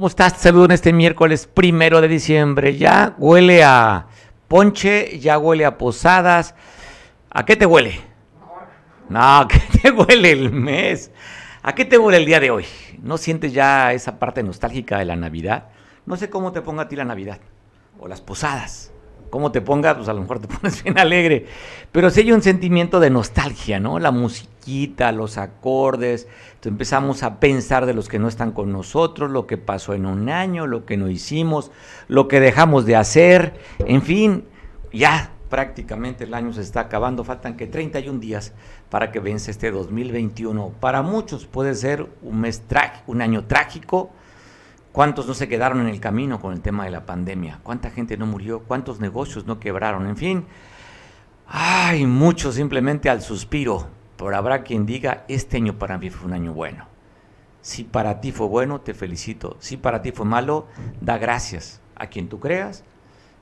¿Cómo estás? Te saludo en este miércoles primero de diciembre. Ya huele a ponche, ya huele a posadas. ¿A qué te huele? No, ¿a qué te huele el mes? ¿A qué te huele el día de hoy? ¿No sientes ya esa parte nostálgica de la Navidad? No sé cómo te ponga a ti la Navidad o las posadas cómo te pongas, pues a lo mejor te pones bien alegre. Pero sí hay un sentimiento de nostalgia, ¿no? La musiquita, los acordes. Empezamos a pensar de los que no están con nosotros, lo que pasó en un año, lo que no hicimos, lo que dejamos de hacer. En fin, ya prácticamente el año se está acabando. Faltan que 31 días para que vence este 2021. Para muchos puede ser un mes un año trágico ¿Cuántos no se quedaron en el camino con el tema de la pandemia? ¿Cuánta gente no murió? ¿Cuántos negocios no quebraron? En fin, hay muchos simplemente al suspiro, pero habrá quien diga, este año para mí fue un año bueno. Si para ti fue bueno, te felicito. Si para ti fue malo, da gracias a quien tú creas,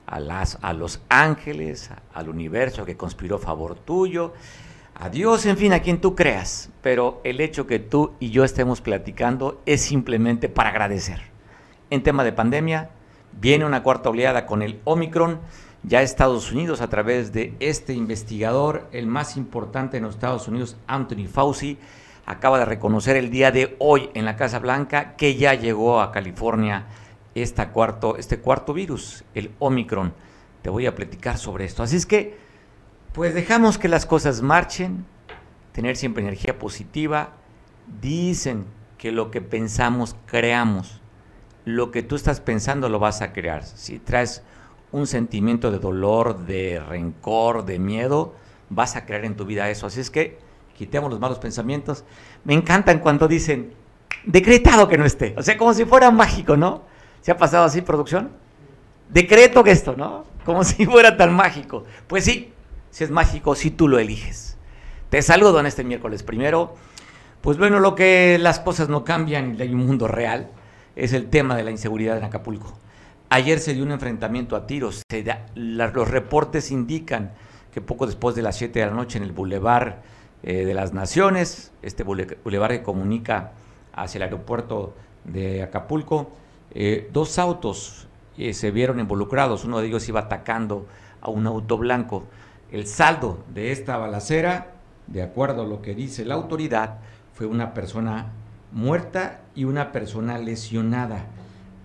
a, las, a los ángeles, al universo que conspiró a favor tuyo, a Dios, en fin, a quien tú creas. Pero el hecho que tú y yo estemos platicando es simplemente para agradecer en tema de pandemia. Viene una cuarta oleada con el Omicron. Ya Estados Unidos, a través de este investigador, el más importante en los Estados Unidos, Anthony Fauci, acaba de reconocer el día de hoy en la Casa Blanca que ya llegó a California esta cuarto, este cuarto virus, el Omicron. Te voy a platicar sobre esto. Así es que, pues dejamos que las cosas marchen, tener siempre energía positiva. Dicen que lo que pensamos creamos lo que tú estás pensando lo vas a crear. Si traes un sentimiento de dolor, de rencor, de miedo, vas a crear en tu vida eso. Así es que quitemos los malos pensamientos. Me encantan cuando dicen, decretado que no esté. O sea, como si fuera mágico, ¿no? ¿Se ha pasado así, producción? Decreto que esto, ¿no? Como si fuera tan mágico. Pues sí, si es mágico, si tú lo eliges. Te saludo en este miércoles primero. Pues bueno, lo que las cosas no cambian hay un mundo real es el tema de la inseguridad en Acapulco. Ayer se dio un enfrentamiento a tiros. los reportes indican que poco después de las 7 de la noche en el Boulevard eh, de las Naciones, este bulevar que comunica hacia el aeropuerto de Acapulco, eh, dos autos eh, se vieron involucrados. Uno de ellos iba atacando a un auto blanco. El saldo de esta balacera, de acuerdo a lo que dice la autoridad, fue una persona muerta y una persona lesionada.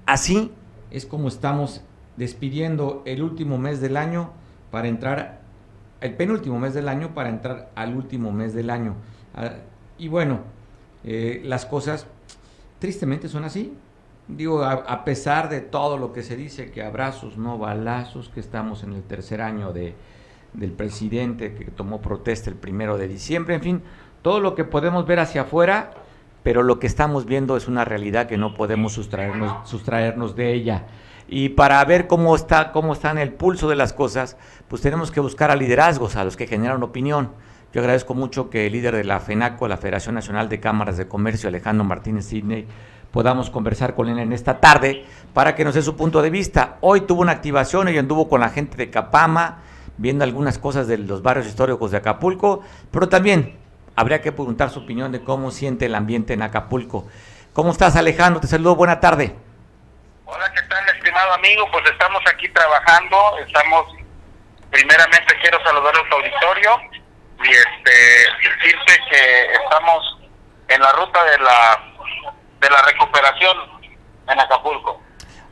Así es como estamos despidiendo el último mes del año para entrar, el penúltimo mes del año para entrar al último mes del año. Ah, y bueno, eh, las cosas tristemente son así. Digo, a, pesar de todo lo que se dice, que abrazos, no balazos, que estamos en el tercer año de, del presidente que tomó protesta el primero de diciembre, en fin, todo lo que podemos ver hacia afuera pero lo que estamos viendo es una realidad que no podemos sustraernos, de ella. Y para ver cómo está, cómo está en el pulso de las cosas, pues tenemos que buscar a liderazgos, a los que generan opinión. Yo agradezco mucho que el líder de la FENACO, la Federación Nacional de Cámaras de Comercio, Alejandro Martínez Sidney, podamos conversar con él en esta tarde para que nos dé su punto de vista. Hoy tuvo una activación y anduvo con la gente de Capama, viendo algunas cosas de los barrios históricos de Acapulco, pero también habría que preguntar su opinión de cómo siente el ambiente en Acapulco. ¿Cómo estás, Alejandro? Te saludo, buena tarde. Hola, ¿qué tal, estimado amigo? Pues estamos aquí trabajando, estamos, primeramente quiero saludar a tu auditorio y este decirte que estamos en la ruta de la, de la recuperación en Acapulco.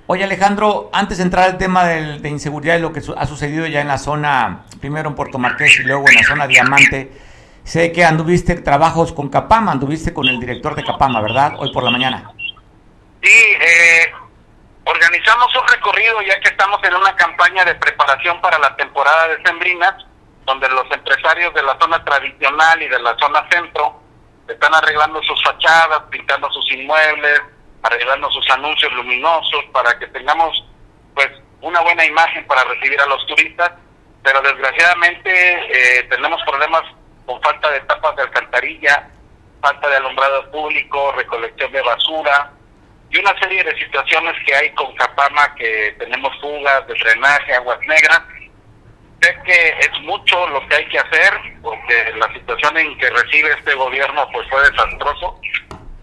Oye Alejandro, antes de entrar al tema de inseguridad y lo que ha sucedido ya en la zona, primero en Puerto Marqués y luego en la zona Diamante, Sé que anduviste trabajos con Capama, anduviste con el director de Capama, ¿verdad? Hoy por la mañana. Sí, eh, organizamos un recorrido ya que estamos en una campaña de preparación para la temporada de Sembrinas, donde los empresarios de la zona tradicional y de la zona centro están arreglando sus fachadas, pintando sus inmuebles, arreglando sus anuncios luminosos para que tengamos pues una buena imagen para recibir a los turistas, pero desgraciadamente eh, tenemos problemas con falta de tapas de alcantarilla, falta de alumbrado público, recolección de basura y una serie de situaciones que hay con Capama, que tenemos fugas de drenaje, aguas negras. Sé que es mucho lo que hay que hacer, porque la situación en que recibe este gobierno pues fue desastroso.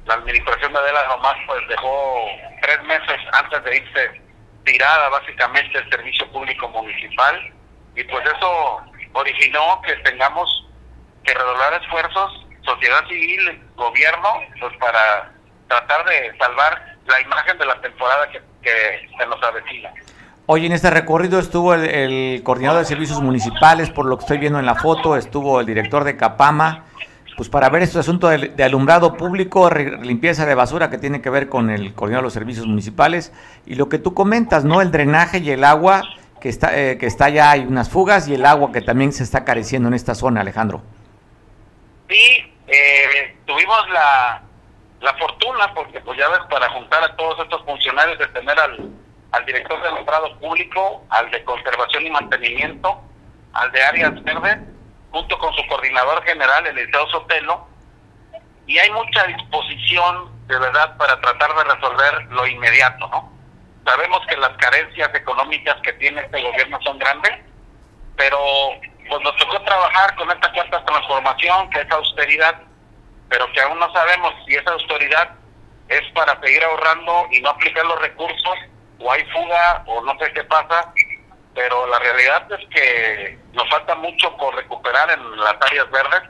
La administración de Adela nomás pues dejó tres meses antes de irse tirada básicamente el servicio público municipal y pues eso originó que tengamos que redoblar esfuerzos, sociedad civil, gobierno, pues para tratar de salvar la imagen de la temporada que, se nos avecina. Hoy en este recorrido estuvo el, coordinador de servicios municipales, por lo que estoy viendo en la foto, estuvo el director de Capama, pues para ver este asunto de, alumbrado público, limpieza de basura que tiene que ver con el coordinador de los servicios municipales y lo que tú comentas, ¿no? El drenaje y el agua que está, eh, que está ya, hay unas fugas y el agua que también se está careciendo en esta zona, Alejandro. Sí, eh, tuvimos la, la fortuna, porque pues ya ves, para juntar a todos estos funcionarios de tener al, al director de alumbrado público, al de conservación y mantenimiento, al de áreas verdes, junto con su coordinador general, el Liceo Sotelo, y hay mucha disposición de verdad para tratar de resolver lo inmediato, ¿no? Sabemos que las carencias económicas que tiene este gobierno son grandes, pero pues nos tocó trabajar con esta cuarta transformación, que es austeridad, pero que aún no sabemos si esa austeridad es para seguir ahorrando y no aplicar los recursos, o hay fuga, o no sé qué pasa, pero la realidad es que nos falta mucho por recuperar en las áreas verdes,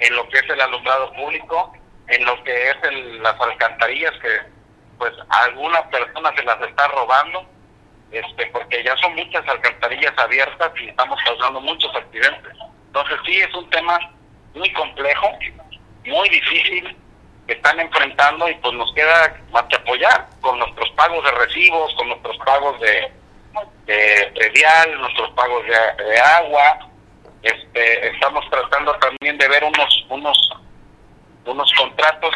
en lo que es el alumbrado público, en lo que es las alcantarillas que pues alguna persona se las está robando, este porque ya son muchas alcantarillas abiertas y estamos causando muchos accidentes. Entonces sí es un tema muy complejo, muy difícil que están enfrentando y pues nos queda más que apoyar con nuestros pagos de recibos, con nuestros pagos de de predial, nuestros pagos de, agua. Este, estamos tratando también de ver unos unos unos contratos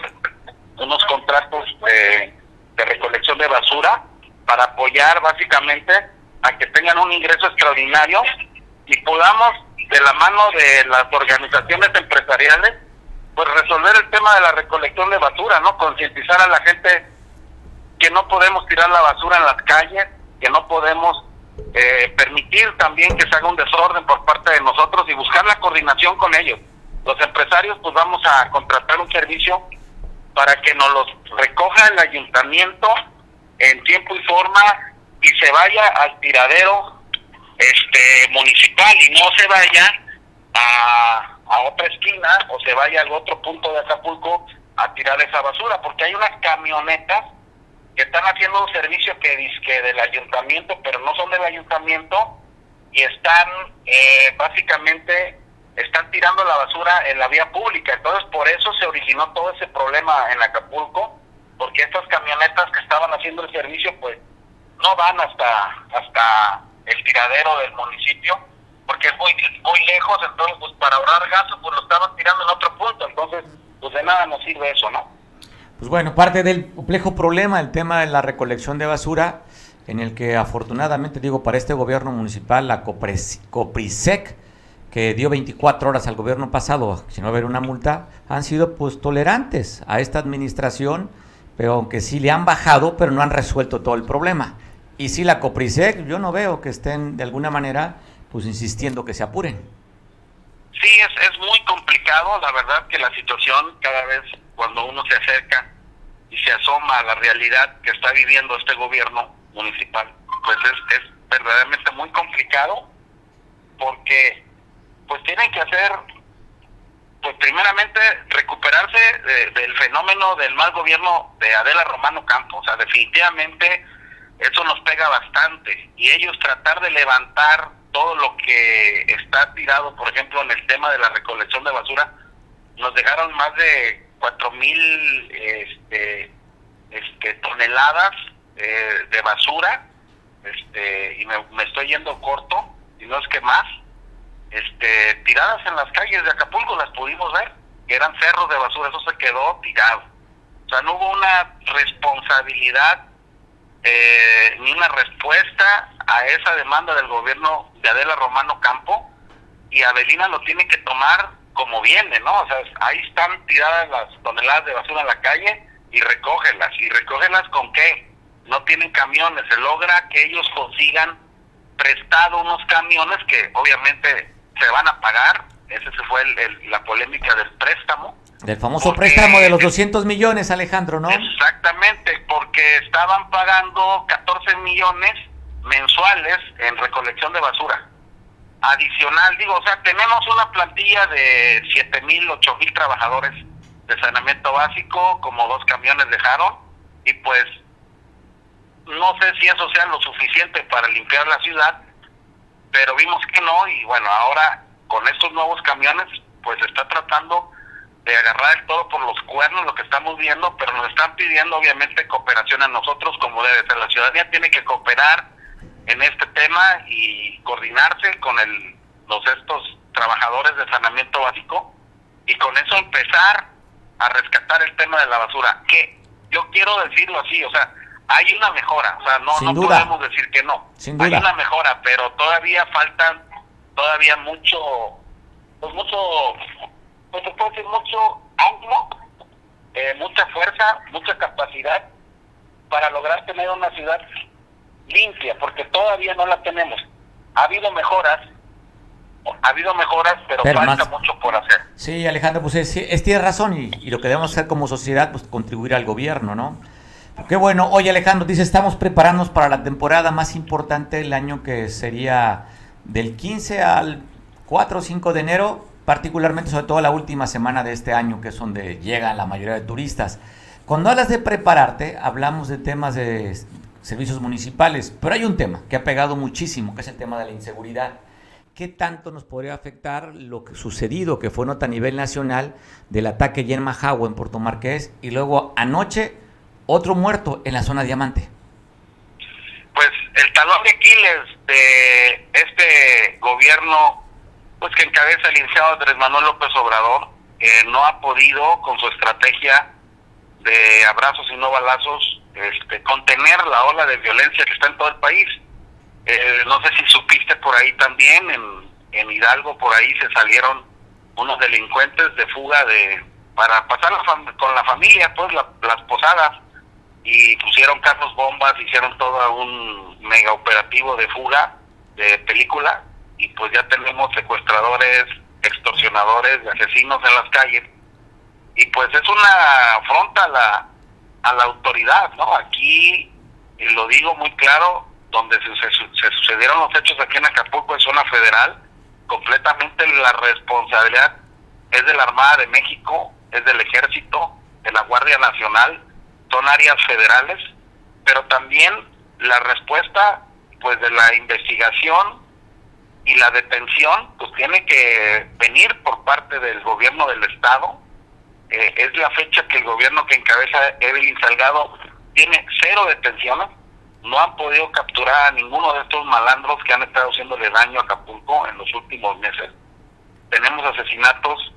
unos contratos de, de recolección de basura para apoyar básicamente a que tengan un ingreso extraordinario y podamos de la mano de las organizaciones empresariales pues resolver el tema de la recolección de basura, ¿no? Concientizar a la gente que no podemos tirar la basura en las calles, que no podemos eh, permitir también que se haga un desorden por parte de nosotros y buscar la coordinación con ellos. Los empresarios pues vamos a contratar un servicio para que nos los recoja el ayuntamiento en tiempo y forma y se vaya al tiradero este municipal y no se vaya a, a otra esquina o se vaya al otro punto de Acapulco a tirar esa basura porque hay unas camionetas que están haciendo un servicio que dice del ayuntamiento, pero no son del ayuntamiento y están eh, básicamente están tirando la basura en la vía pública. Entonces, por eso se originó todo ese problema en Acapulco, porque estas camionetas que estaban haciendo el servicio, pues no van hasta hasta el tiradero del municipio, porque es muy, muy lejos, entonces, pues para ahorrar gasto, pues lo estaban tirando en otro punto. Entonces, pues de nada nos sirve eso, ¿no? Pues bueno, parte del complejo problema, el tema de la recolección de basura, en el que afortunadamente, digo, para este gobierno municipal, la Coprisec, que dio 24 horas al gobierno pasado, si no haber una multa, han sido pues tolerantes a esta administración, pero aunque sí le han bajado, pero no han resuelto todo el problema. Y si la Coprisec, yo no veo que estén de alguna manera pues insistiendo que se apuren. Sí, es, es muy complicado, la verdad que la situación cada vez cuando uno se acerca y se asoma a la realidad que está viviendo este gobierno municipal, pues es, es verdaderamente muy complicado porque pues tienen que hacer, pues primeramente recuperarse del fenómeno del mal gobierno de Adela Romano Campos, o sea, definitivamente eso nos pega bastante. Y ellos tratar de levantar todo lo que está tirado, por ejemplo, en el tema de la recolección de basura, nos dejaron más de cuatro mil este, este, toneladas eh, de basura, este, y me, estoy yendo corto, y no es que más, este, tiradas en las calles de Acapulco, las pudimos ver, que eran cerros de basura, eso se quedó tirado. O sea, no hubo una responsabilidad eh, ni una respuesta a esa demanda del gobierno de Adela Romano Campo, y Avelina lo tiene que tomar como viene, ¿no? O sea, ahí están tiradas las toneladas de basura en la calle y recógelas. ¿Y recógelas con qué? No tienen camiones. Se logra que ellos consigan prestado unos camiones que obviamente se van a pagar. Esa fue el, la polémica del préstamo. Del famoso préstamo de los 200 millones, Alejandro, ¿no? Exactamente, porque estaban pagando 14 millones mensuales en recolección de basura. Adicional, digo, o sea, tenemos una plantilla de 7 mil, 8 mil trabajadores de saneamiento básico, como dos camiones dejaron, y pues no sé si eso sea lo suficiente para limpiar la ciudad, pero vimos que no, y bueno, ahora con estos nuevos camiones, pues está tratando de agarrar el todo por los cuernos lo que estamos viendo, pero nos están pidiendo obviamente cooperación a nosotros como debe ser. La ciudadanía tiene que cooperar en este tema y coordinarse con el, los estos trabajadores de saneamiento básico y con eso empezar a rescatar el tema de la basura. Que yo quiero decirlo así, o sea, hay una mejora, o sea, no, no podemos decir que no. Hay una mejora, pero todavía faltan, todavía mucho, pues mucho pues se puede decir mucho ánimo, eh, mucha fuerza, mucha capacidad para lograr tener una ciudad limpia, porque todavía no la tenemos. Ha habido mejoras, ha habido mejoras, pero, falta mucho por hacer. Sí, Alejandro, pues es, es tiene razón y, y, lo que debemos hacer como sociedad, pues contribuir al gobierno, ¿no? Qué bueno. Oye, Alejandro, dice, estamos preparándonos para la temporada más importante del año que sería del 15 al 4 o 5 de enero particularmente sobre todo la última semana de este año, que es donde llegan la mayoría de turistas. Cuando hablas de prepararte, hablamos de temas de servicios municipales, pero hay un tema que ha pegado muchísimo, que es el tema de la inseguridad. ¿Qué tanto nos podría afectar lo que sucedido, que fue nota a nivel nacional, del ataque en Majagua, en Puerto Marqués, y luego anoche otro muerto en la zona Diamante? Pues el talón de Aquiles de este gobierno pues que encabeza el licenciado Andrés Manuel López Obrador, eh, no ha podido con su estrategia de abrazos y no balazos este, contener la ola de violencia que está en todo el país. Eh, no sé si supiste por ahí también, en, Hidalgo por ahí se salieron unos delincuentes de fuga de para pasar con la familia, pues las posadas, y pusieron carros bombas, hicieron todo un mega operativo de fuga de película y pues ya tenemos secuestradores, extorsionadores, asesinos en las calles y pues es una afronta a la, a la autoridad, ¿no? Aquí, y lo digo muy claro, donde se, sucedieron los hechos aquí en Acapulco, en zona federal, completamente la responsabilidad es de la Armada de México, es del Ejército, de la Guardia Nacional, son áreas federales, pero también la respuesta pues de la investigación y la detención pues tiene que venir por parte del gobierno del estado. Eh, es la fecha que el gobierno que encabeza Evelyn Salgado tiene cero detenciones. No han podido capturar a ninguno de estos malandros que han estado haciéndole daño a Acapulco en los últimos meses. Tenemos asesinatos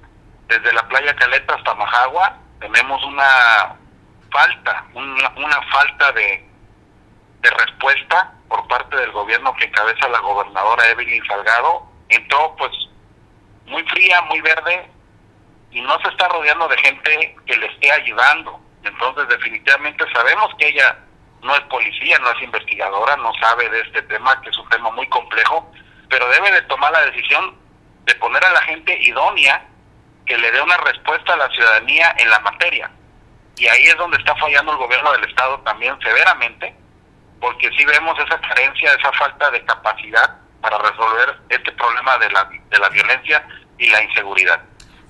desde la playa Caleta hasta Majagua. Tenemos una falta una, una falta de respuesta por parte del gobierno que encabeza la gobernadora Evelyn Salgado, entró pues muy fría, muy verde y no se está rodeando de gente que le esté ayudando. Entonces definitivamente sabemos que ella no es policía, no es investigadora, no sabe de este tema, que es un tema muy complejo, pero debe de tomar la decisión de poner a la gente idónea que le dé una respuesta a la ciudadanía en la materia. Y ahí es donde está fallando el gobierno del Estado también severamente, porque sí vemos esa carencia, esa falta de capacidad para resolver este problema de la, de la violencia y la inseguridad.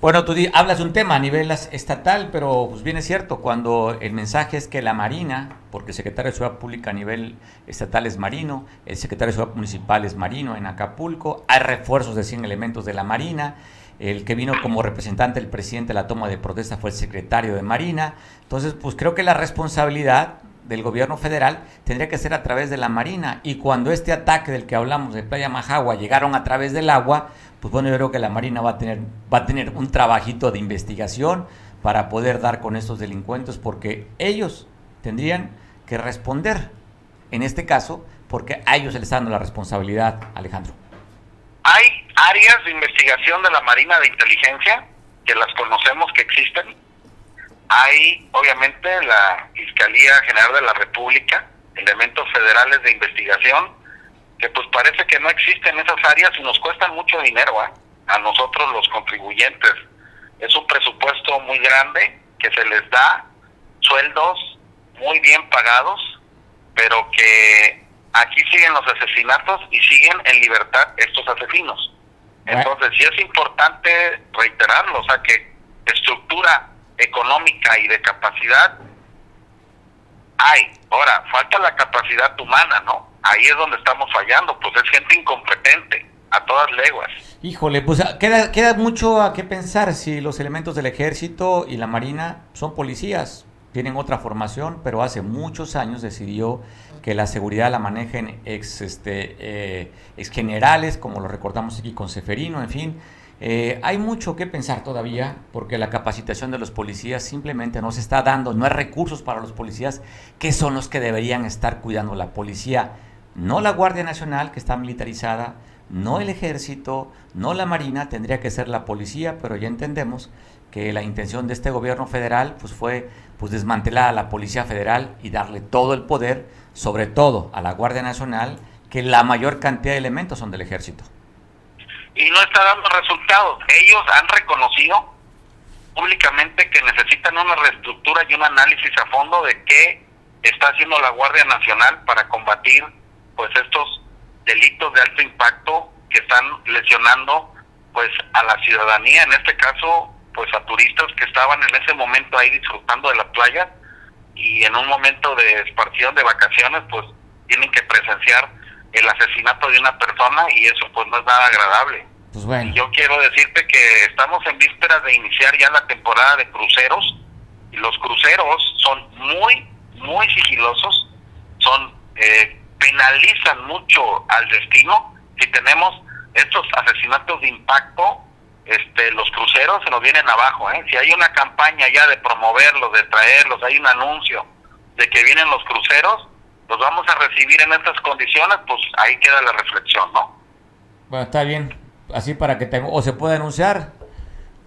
Bueno, tú hablas de un tema a nivel estatal, pero pues bien es cierto, cuando el mensaje es que la Marina, porque el secretario de Seguridad Pública a nivel estatal es marino, el secretario de Seguridad Municipal es marino en Acapulco, hay refuerzos de 100 elementos de la Marina, el que vino como representante del presidente de la toma de protesta fue el secretario de Marina, entonces pues creo que la responsabilidad del gobierno federal tendría que ser a través de la Marina. Y cuando este ataque del que hablamos de Playa Majagua llegaron a través del agua, pues bueno, yo creo que la Marina va a tener, va a tener un trabajito de investigación para poder dar con estos delincuentes, porque ellos tendrían que responder, en este caso, porque a ellos se les está dando la responsabilidad, Alejandro. Hay áreas de investigación de la Marina de Inteligencia, que las conocemos que existen, hay, obviamente, la Fiscalía General de la República, elementos federales de investigación, que pues parece que no existen esas áreas y nos cuestan mucho dinero ¿eh? a nosotros los contribuyentes. es un presupuesto muy grande que se les da, sueldos muy bien pagados, pero que aquí siguen los asesinatos y siguen en libertad estos asesinos. Entonces, sí es importante reiterarlo, o sea, que estructura económica y de capacidad hay. Ahora, falta la capacidad humana, ¿no? Ahí es donde estamos fallando, pues es gente incompetente, a todas leguas. Híjole, pues ah, queda, queda mucho a qué pensar si los elementos del ejército y la marina son policías, tienen otra formación, pero hace muchos años decidió que la seguridad la manejen ex, este, eh, ex generales, como lo recordamos aquí con Seferino, en fin. Eh, hay mucho que pensar todavía porque la capacitación de los policías simplemente no se está dando, no hay recursos para los policías que son los que deberían estar cuidando la policía, no la Guardia Nacional que está militarizada, no el ejército, no la Marina, tendría que ser la policía, pero ya entendemos que la intención de este gobierno federal pues fue pues desmantelar a la Policía Federal y darle todo el poder sobre todo a la Guardia Nacional, que la mayor cantidad de elementos son del ejército. Y no está dando resultados. Ellos han reconocido públicamente que necesitan una reestructura y un análisis a fondo de qué está haciendo la Guardia Nacional para combatir pues estos delitos de alto impacto que están lesionando pues a la ciudadanía, en este caso pues a turistas que estaban en ese momento ahí disfrutando de la playa y en un momento de esparción de vacaciones, pues tienen que presenciar el asesinato de una persona y eso pues no es nada agradable. Pues bueno. yo quiero decirte que estamos en vísperas de iniciar ya la temporada de cruceros y los cruceros son muy, muy sigilosos, son eh, penalizan mucho al destino si tenemos estos asesinatos de impacto este, los cruceros se nos vienen abajo. ¿eh? Si hay una campaña ya de promoverlos, de traerlos, hay un anuncio de que vienen los cruceros, los vamos a recibir en estas condiciones, pues ahí queda la reflexión, ¿no? Bueno, está bien. Así para que tengo, o se puede anunciar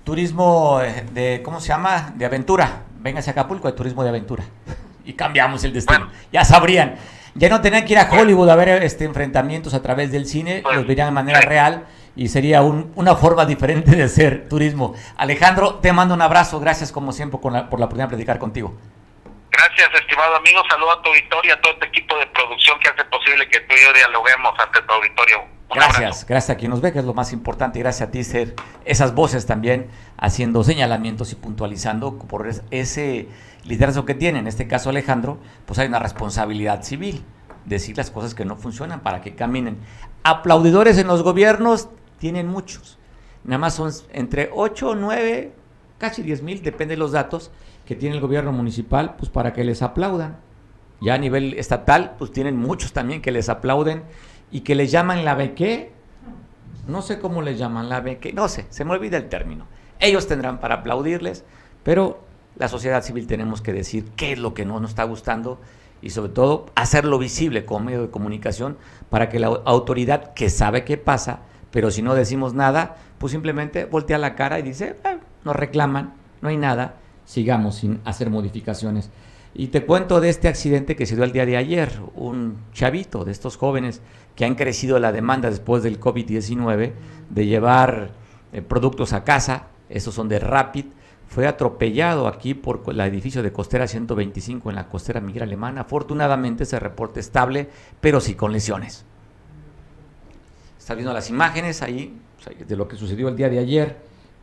turismo eh, de, ¿cómo se llama? De aventura. Véngase a Acapulco de turismo de aventura. y cambiamos el destino. Ya sabrían. Ya no tenían que ir a Hollywood a ver este enfrentamientos a través del cine, los verían de manera real y sería una forma diferente de hacer turismo. Alejandro, te mando un abrazo, gracias como siempre por la, oportunidad de platicar contigo. Gracias, estimado amigo, saludo a tu auditorio, a todo este equipo de producción que hace posible que tú y yo dialoguemos ante tu auditorio. gracias, gracias a quien nos ve, que es lo más importante, gracias a ti, ser esas voces también haciendo señalamientos y puntualizando por ese liderazgo que tiene, en este caso Alejandro, pues hay una responsabilidad civil, decir las cosas que no funcionan para que caminen. Aplaudidores en los gobiernos, tienen muchos. Nada más son entre 8 o 9, casi 10 mil, depende de los datos que tiene el gobierno municipal, pues para que les aplaudan. Ya a nivel estatal, pues tienen muchos también que les aplauden y que les llaman la beque. No sé cómo les llaman la beque, no sé, se me olvida el término. Ellos tendrán para aplaudirles, pero la sociedad civil tenemos que decir qué es lo que no nos está gustando y sobre todo hacerlo visible como medio de comunicación para que la autoridad que sabe qué pasa pero si no decimos nada, pues simplemente voltea la cara y dice, ah, nos reclaman, no hay nada, sigamos sin hacer modificaciones. Y te cuento de este accidente que se dio el día de ayer, un chavito de estos jóvenes que han crecido la demanda después del COVID-19 de llevar eh, productos a casa, esos son de Rapid, fue atropellado aquí por el edificio de Costera 125 en la costera migra alemana. Afortunadamente se reporte estable, pero sí con lesiones. Está viendo las imágenes ahí de lo que sucedió el día de ayer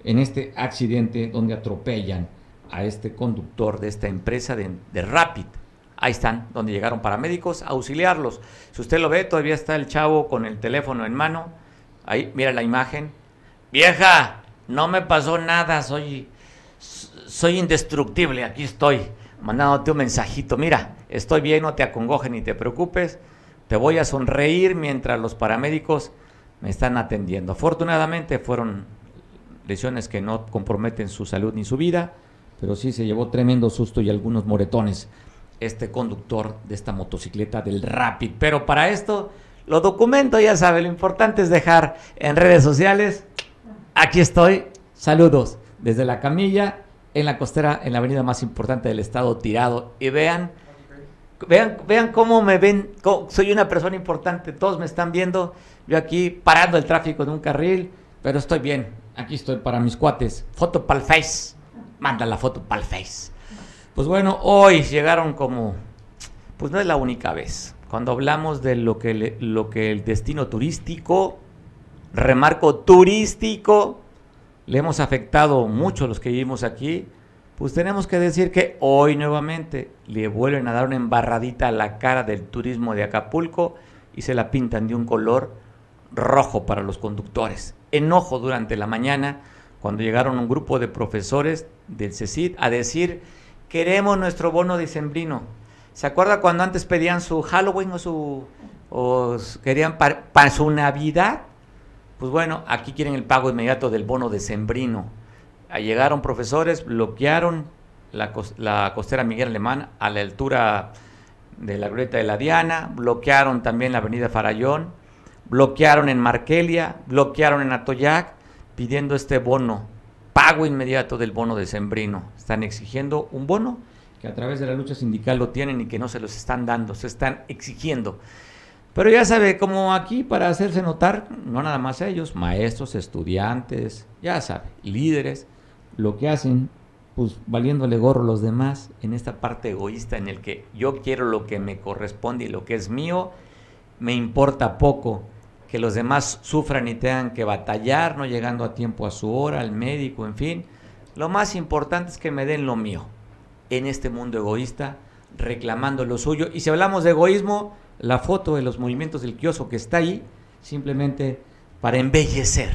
en este accidente donde atropellan a este conductor de esta empresa de, Rapid. Ahí están, donde llegaron paramédicos a auxiliarlos. Si usted lo ve, todavía está el chavo con el teléfono en mano. Ahí, mira la imagen. Vieja, no me pasó nada, soy, soy indestructible, aquí estoy, mandándote un mensajito. Mira, estoy bien, no te acongojes ni te preocupes. Te voy a sonreír mientras los paramédicos me están atendiendo. Afortunadamente fueron lesiones que no comprometen su salud ni su vida, pero sí se llevó tremendo susto y algunos moretones este conductor de esta motocicleta del Rapid. Pero para esto lo documento, ya sabe, lo importante es dejar en redes sociales. Aquí estoy, saludos desde la camilla en la costera, en la avenida más importante del estado, tirado. Y vean, vean, vean cómo me ven, soy una persona importante, todos me están viendo yo aquí parando el tráfico en un carril, pero estoy bien. Aquí estoy para mis cuates. Foto para el Face. Manda la foto para el Face. Pues bueno, hoy llegaron como, pues no es la única vez. Cuando hablamos de lo que, lo que el destino turístico, remarco turístico, le hemos afectado mucho a los que vivimos aquí, pues tenemos que decir que hoy nuevamente le vuelven a dar una embarradita a la cara del turismo de Acapulco y se la pintan de un color rojo para los conductores. Enojo durante la mañana cuando llegaron un grupo de profesores del CECID a decir queremos nuestro bono dicembrino. ¿Se acuerda cuando antes pedían su Halloween o su o querían para, su Navidad? Pues bueno, aquí quieren el pago inmediato del bono decembrino. Llegaron profesores, bloquearon la, la costera Miguel Alemán a la altura de la Glorieta de la Diana, bloquearon también la avenida Farallón, bloquearon en Markelia, bloquearon en Atoyac, pidiendo este bono pago inmediato del bono de Sembrino. Están exigiendo un bono que a través de la lucha sindical lo tienen y que no se los están dando, se están exigiendo. Pero ya sabe, como aquí para hacerse notar, no nada más ellos, maestros, estudiantes, ya sabe, líderes, lo que hacen, pues valiéndole gorro los demás en esta parte egoísta en el que yo quiero lo que me corresponde y lo que es mío, me importa poco que los demás sufran y tengan que batallar, no llegando a tiempo a su hora, al médico, en fin. Lo más importante es que me den lo mío en este mundo egoísta, reclamando lo suyo. Y si hablamos de egoísmo, la foto de los movimientos del kiosco que está ahí, simplemente para embellecer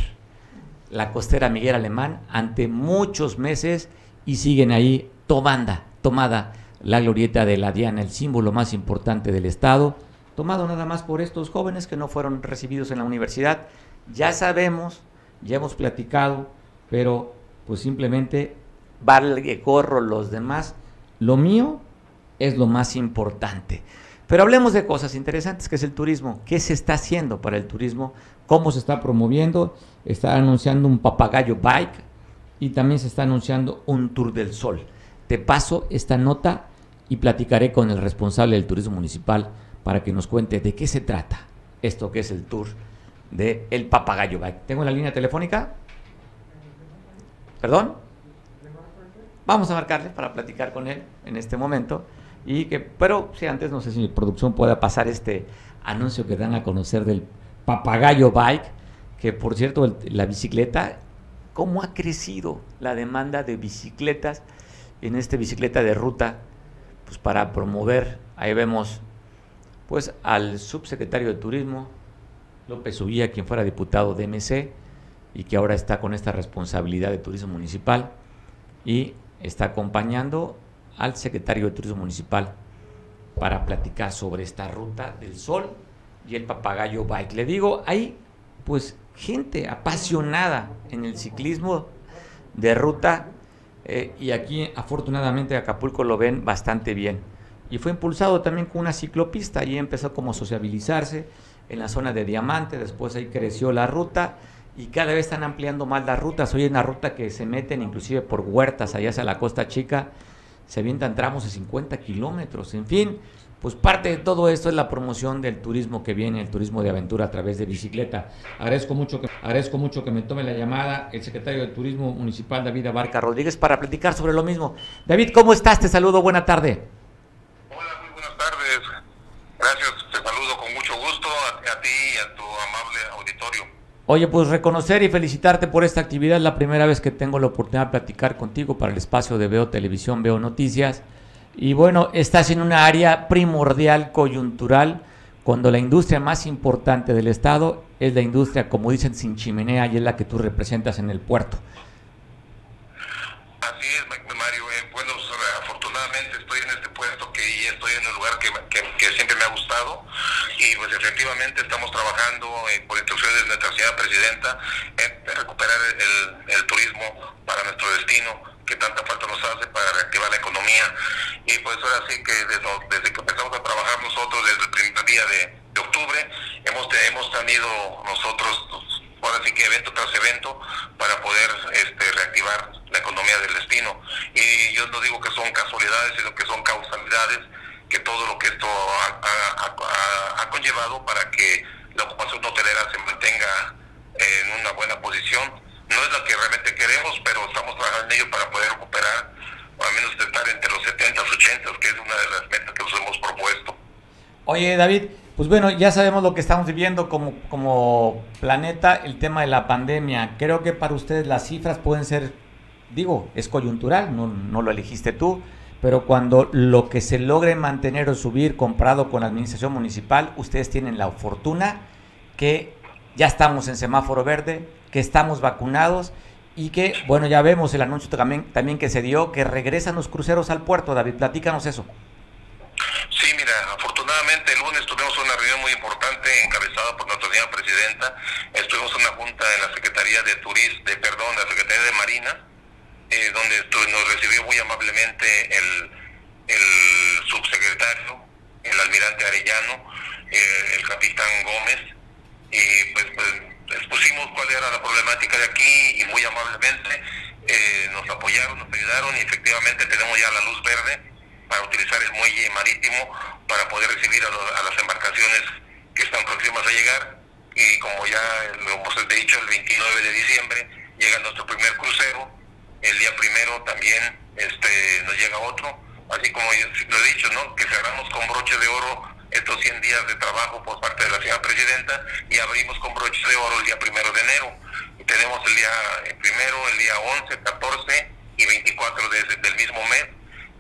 la costera Miguel Alemán ante muchos meses y siguen ahí tomanda, tomada la glorieta de la Diana, el símbolo más importante del Estado tomado nada más por estos jóvenes que no fueron recibidos en la universidad. Ya sabemos, ya hemos platicado, pero pues simplemente vale corro los demás. Lo mío es lo más importante. Pero hablemos de cosas interesantes, que es el turismo. ¿Qué se está haciendo para el turismo? ¿Cómo se está promoviendo? Está anunciando un papagayo bike y también se está anunciando un tour del sol. Te paso esta nota y platicaré con el responsable del turismo municipal, para que nos cuente de qué se trata esto que es el tour de El Papagayo ¿Tengo la línea telefónica? ¿Perdón? Vamos a marcarle para platicar con él en este momento. Y que, pero si antes no sé si mi producción pueda pasar este anuncio que dan a conocer del Papagayo Bike, que por cierto la bicicleta, cómo ha crecido la demanda de bicicletas en esta bicicleta de ruta, pues para promover, ahí vemos pues al subsecretario de Turismo, López Uguía, quien fuera diputado de MC y que ahora está con esta responsabilidad de turismo municipal y está acompañando al secretario de Turismo Municipal para platicar sobre esta ruta del sol y el papagayo bike. Le digo, hay pues gente apasionada en el ciclismo de ruta eh, y aquí afortunadamente Acapulco lo ven bastante bien y fue impulsado también con una ciclopista y empezó como a sociabilizarse en la zona de Diamante, después ahí creció la ruta y cada vez están ampliando más las rutas. Hoy es una ruta que se meten inclusive por huertas allá hacia la Costa Chica, se avientan tramos de 50 kilómetros, en fin, pues parte de todo esto es la promoción del turismo que viene, el turismo de aventura a través de bicicleta. Agradezco mucho que, agradezco mucho que me tome la llamada el secretario de Turismo Municipal, David Abarca Rodríguez, para platicar sobre lo mismo. David, ¿cómo estás? Te saludo, buena tarde. Gracias, te saludo con mucho gusto a, ti y a tu amable auditorio. Oye, pues reconocer y felicitarte por esta actividad. Es la primera vez que tengo la oportunidad de platicar contigo para el espacio de Veo Televisión, Veo Noticias. Y bueno, estás en una área primordial, coyuntural, cuando la industria más importante del Estado es la industria, como dicen, sin chimenea y es la que tú representas en el puerto. Así es, Mario. Eh, bueno, afortunadamente estoy en este puesto que y estoy en un lugar que, que, siempre me ha gustado y pues efectivamente estamos trabajando eh, por instrucciones de nuestra señora presidenta en recuperar el, turismo para nuestro destino que tanta falta nos hace para reactivar la economía y pues ahora sí que desde, desde que empezamos a trabajar nosotros desde el primer día de, de octubre hemos, hemos tenido nosotros ahora sí que evento tras evento para poder este, reactivar la economía del destino. Y yo no digo que son casualidades, sino que son causalidades que todo lo que esto ha, conllevado para que la ocupación hotelera se mantenga en una buena posición. No es lo que realmente queremos, pero estamos trabajando en ello para poder recuperar, o al menos estar entre los 70 y 80, que es una de las metas que nos hemos propuesto. Oye, David, pues bueno, ya sabemos lo que estamos viviendo como, como planeta, el tema de la pandemia. Creo que para ustedes las cifras pueden ser, digo, es coyuntural, no, no lo elegiste tú, pero cuando lo que se logre mantener o subir comparado con la administración municipal, ustedes tienen la fortuna que ya estamos en semáforo verde, que estamos vacunados y que, bueno, ya vemos el anuncio también, también que se dio, que regresan los cruceros al puerto. David, platícanos eso. Sí, mira, afortunadamente el lunes tuvimos una reunión muy importante encabezada por nuestra señora presidenta. Estuvimos en una junta en la Secretaría de Turismo, de, perdón, la Secretaría de Marina, eh, donde nos recibió muy amablemente el, el subsecretario, el almirante Arellano, eh, el capitán Gómez, y pues, pues, expusimos cuál era la problemática de aquí y muy amablemente eh, nos apoyaron, nos ayudaron y efectivamente tenemos ya la luz verde para utilizar el muelle marítimo para poder recibir a, las embarcaciones que están próximas a llegar. Y como ya lo hemos dicho el 29 de diciembre llega nuestro primer crucero el día primero también este nos llega otro. Así como lo he dicho no que cerramos con broche de oro estos 100 días de trabajo por parte de la señora presidenta y abrimos con broche de oro el día primero de enero. Tenemos el día primero el día 11 14 y 24 de, del mismo mes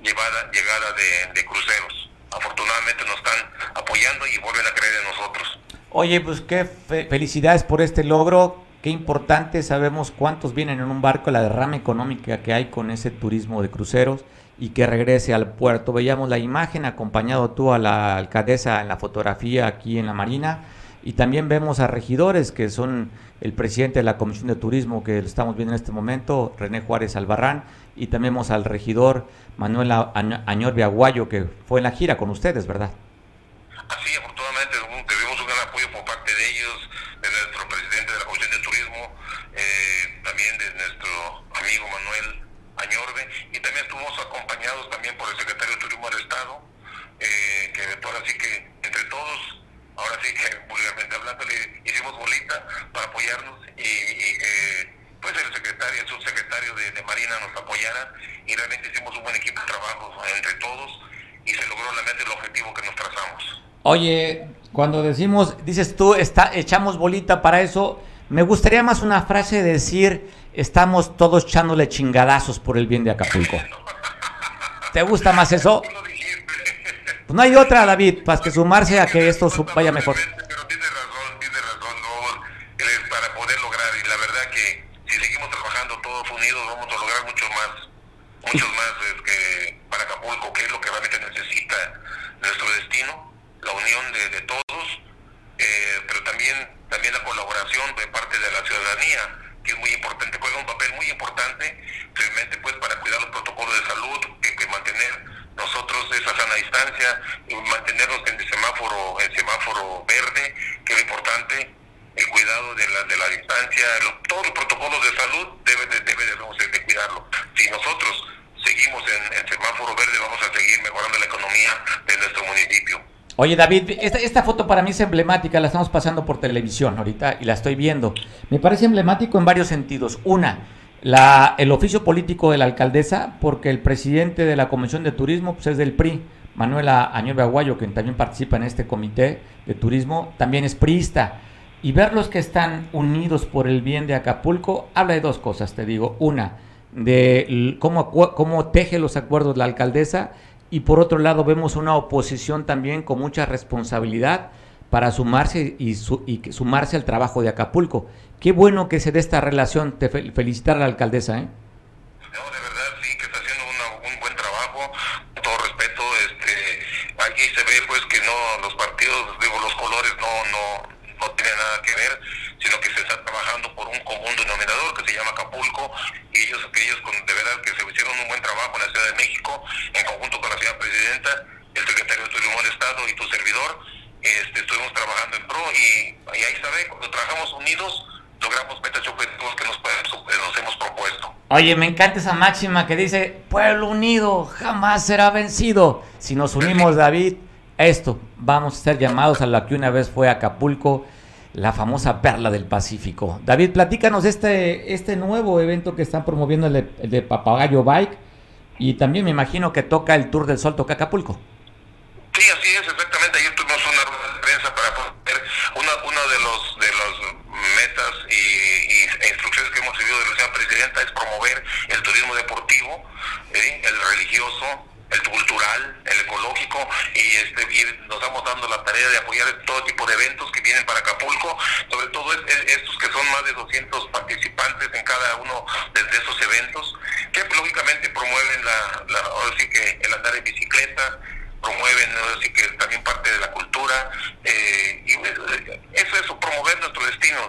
llevada, llegada de, de cruceros. Afortunadamente nos están apoyando y vuelven a creer en nosotros. Oye, pues qué felicidades por este logro Qué importante, sabemos cuántos vienen en un barco, la derrama económica que hay con ese turismo de cruceros y que regrese al puerto. Veíamos la imagen acompañado tú a la alcaldesa en la fotografía aquí en la Marina y también vemos a regidores que son el presidente de la Comisión de Turismo que lo estamos viendo en este momento, René Juárez Albarrán, y también vemos al regidor Manuel Añor Aguayo que fue en la gira con ustedes, ¿verdad? Así, tuvimos un gran apoyo por parte de ellos, de nuestro presidente de la Comisión de Turismo, eh, también de nuestro amigo Manuel Añorbe, y también estuvimos acompañados también por el secretario de Turismo del Estado, eh, que ahora sí que entre todos, ahora sí que vulgarmente hablando, le hicimos bolita para apoyarnos y, eh, pues el secretario, el subsecretario de, de Marina nos apoyara y realmente hicimos un buen equipo de trabajo entre todos y se logró realmente el objetivo que nos trazamos. Oye, cuando decimos, dices tú, está, echamos bolita para eso, me gustaría más una frase de decir, estamos todos echándole chingadazos por el bien de Acapulco. ¿Te gusta más eso? Pues no hay otra, David, para que sumarse a que esto vaya mejor. Pero tiene razón, tiene razón, para poder lograr, y la verdad que si seguimos trabajando todos unidos vamos a lograr mucho más, muchos más es que para Acapulco, que es lo que realmente necesita nuestro destino la unión de, de todos, eh, pero también, también la colaboración de parte de la ciudadanía, que es muy importante, juega un papel muy importante, realmente pues para cuidar los protocolos de salud, que, que mantener nosotros esa sana distancia, y mantenernos en el semáforo, el semáforo verde, que es importante, el cuidado de la, de la distancia, todos los protocolos de salud debe de, debe de, de cuidarlo. Si nosotros seguimos en el semáforo verde, vamos a seguir mejorando la economía de nuestro municipio. Oye David, esta, foto para mí es emblemática, la estamos pasando por televisión ahorita y la estoy viendo. Me parece emblemático en varios sentidos. Una, la, el oficio político de la alcaldesa, porque el presidente de la Comisión de Turismo pues, es del PRI, Manuela Añove Aguayo, quien también participa en este comité de turismo, también es priista. Y verlos que están unidos por el bien de Acapulco, habla de dos cosas, te digo. Una, de cómo, cómo teje los acuerdos la alcaldesa y por otro lado vemos una oposición también con mucha responsabilidad para sumarse y, su, y sumarse al trabajo de Acapulco. Qué bueno que se dé esta relación. Te fel felicitar a la alcaldesa. ¿eh? No, de verdad sí, que está haciendo una, un buen trabajo. Con todo respeto, este, aquí se ve pues que no los partidos, digo, los colores no, no, no tienen nada que ver, sino que se está trabajando por un común denominador que se llama Acapulco y ellos, que ellos con, de verdad que se hicieron un buen trabajo en la Ciudad de México en conjunto con la señora presidenta, el secretario de Turismo del Estado y tu servidor, este, estuvimos trabajando en pro y, y ahí sabe, cuando trabajamos unidos logramos metas y objetivos que nos, nos hemos propuesto. Oye, me encanta esa máxima que dice, pueblo unido jamás será vencido. Si nos unimos, David, esto, vamos a ser llamados a lo que una vez fue Acapulco. la famosa perla del Pacífico. David, platícanos este, este nuevo evento que están promoviendo el de, Papagayo Bike y también me imagino que toca el Tour del Sol, toca Acapulco. Sí, así es, exactamente. Ayer tuvimos una rueda de prensa para poner una, una de los de las metas y, e instrucciones que hemos recibido de la señora presidenta es promover el turismo deportivo, el religioso, el cultural, el y, este, nos estamos dando la tarea de apoyar todo tipo de eventos que vienen para Acapulco, sobre todo estos que son más de 200 participantes en cada uno de, esos eventos, que lógicamente promueven la, la ahora sí que el andar en bicicleta, promueven así que también parte de la cultura eh, y eh, eso es promover nuestro destino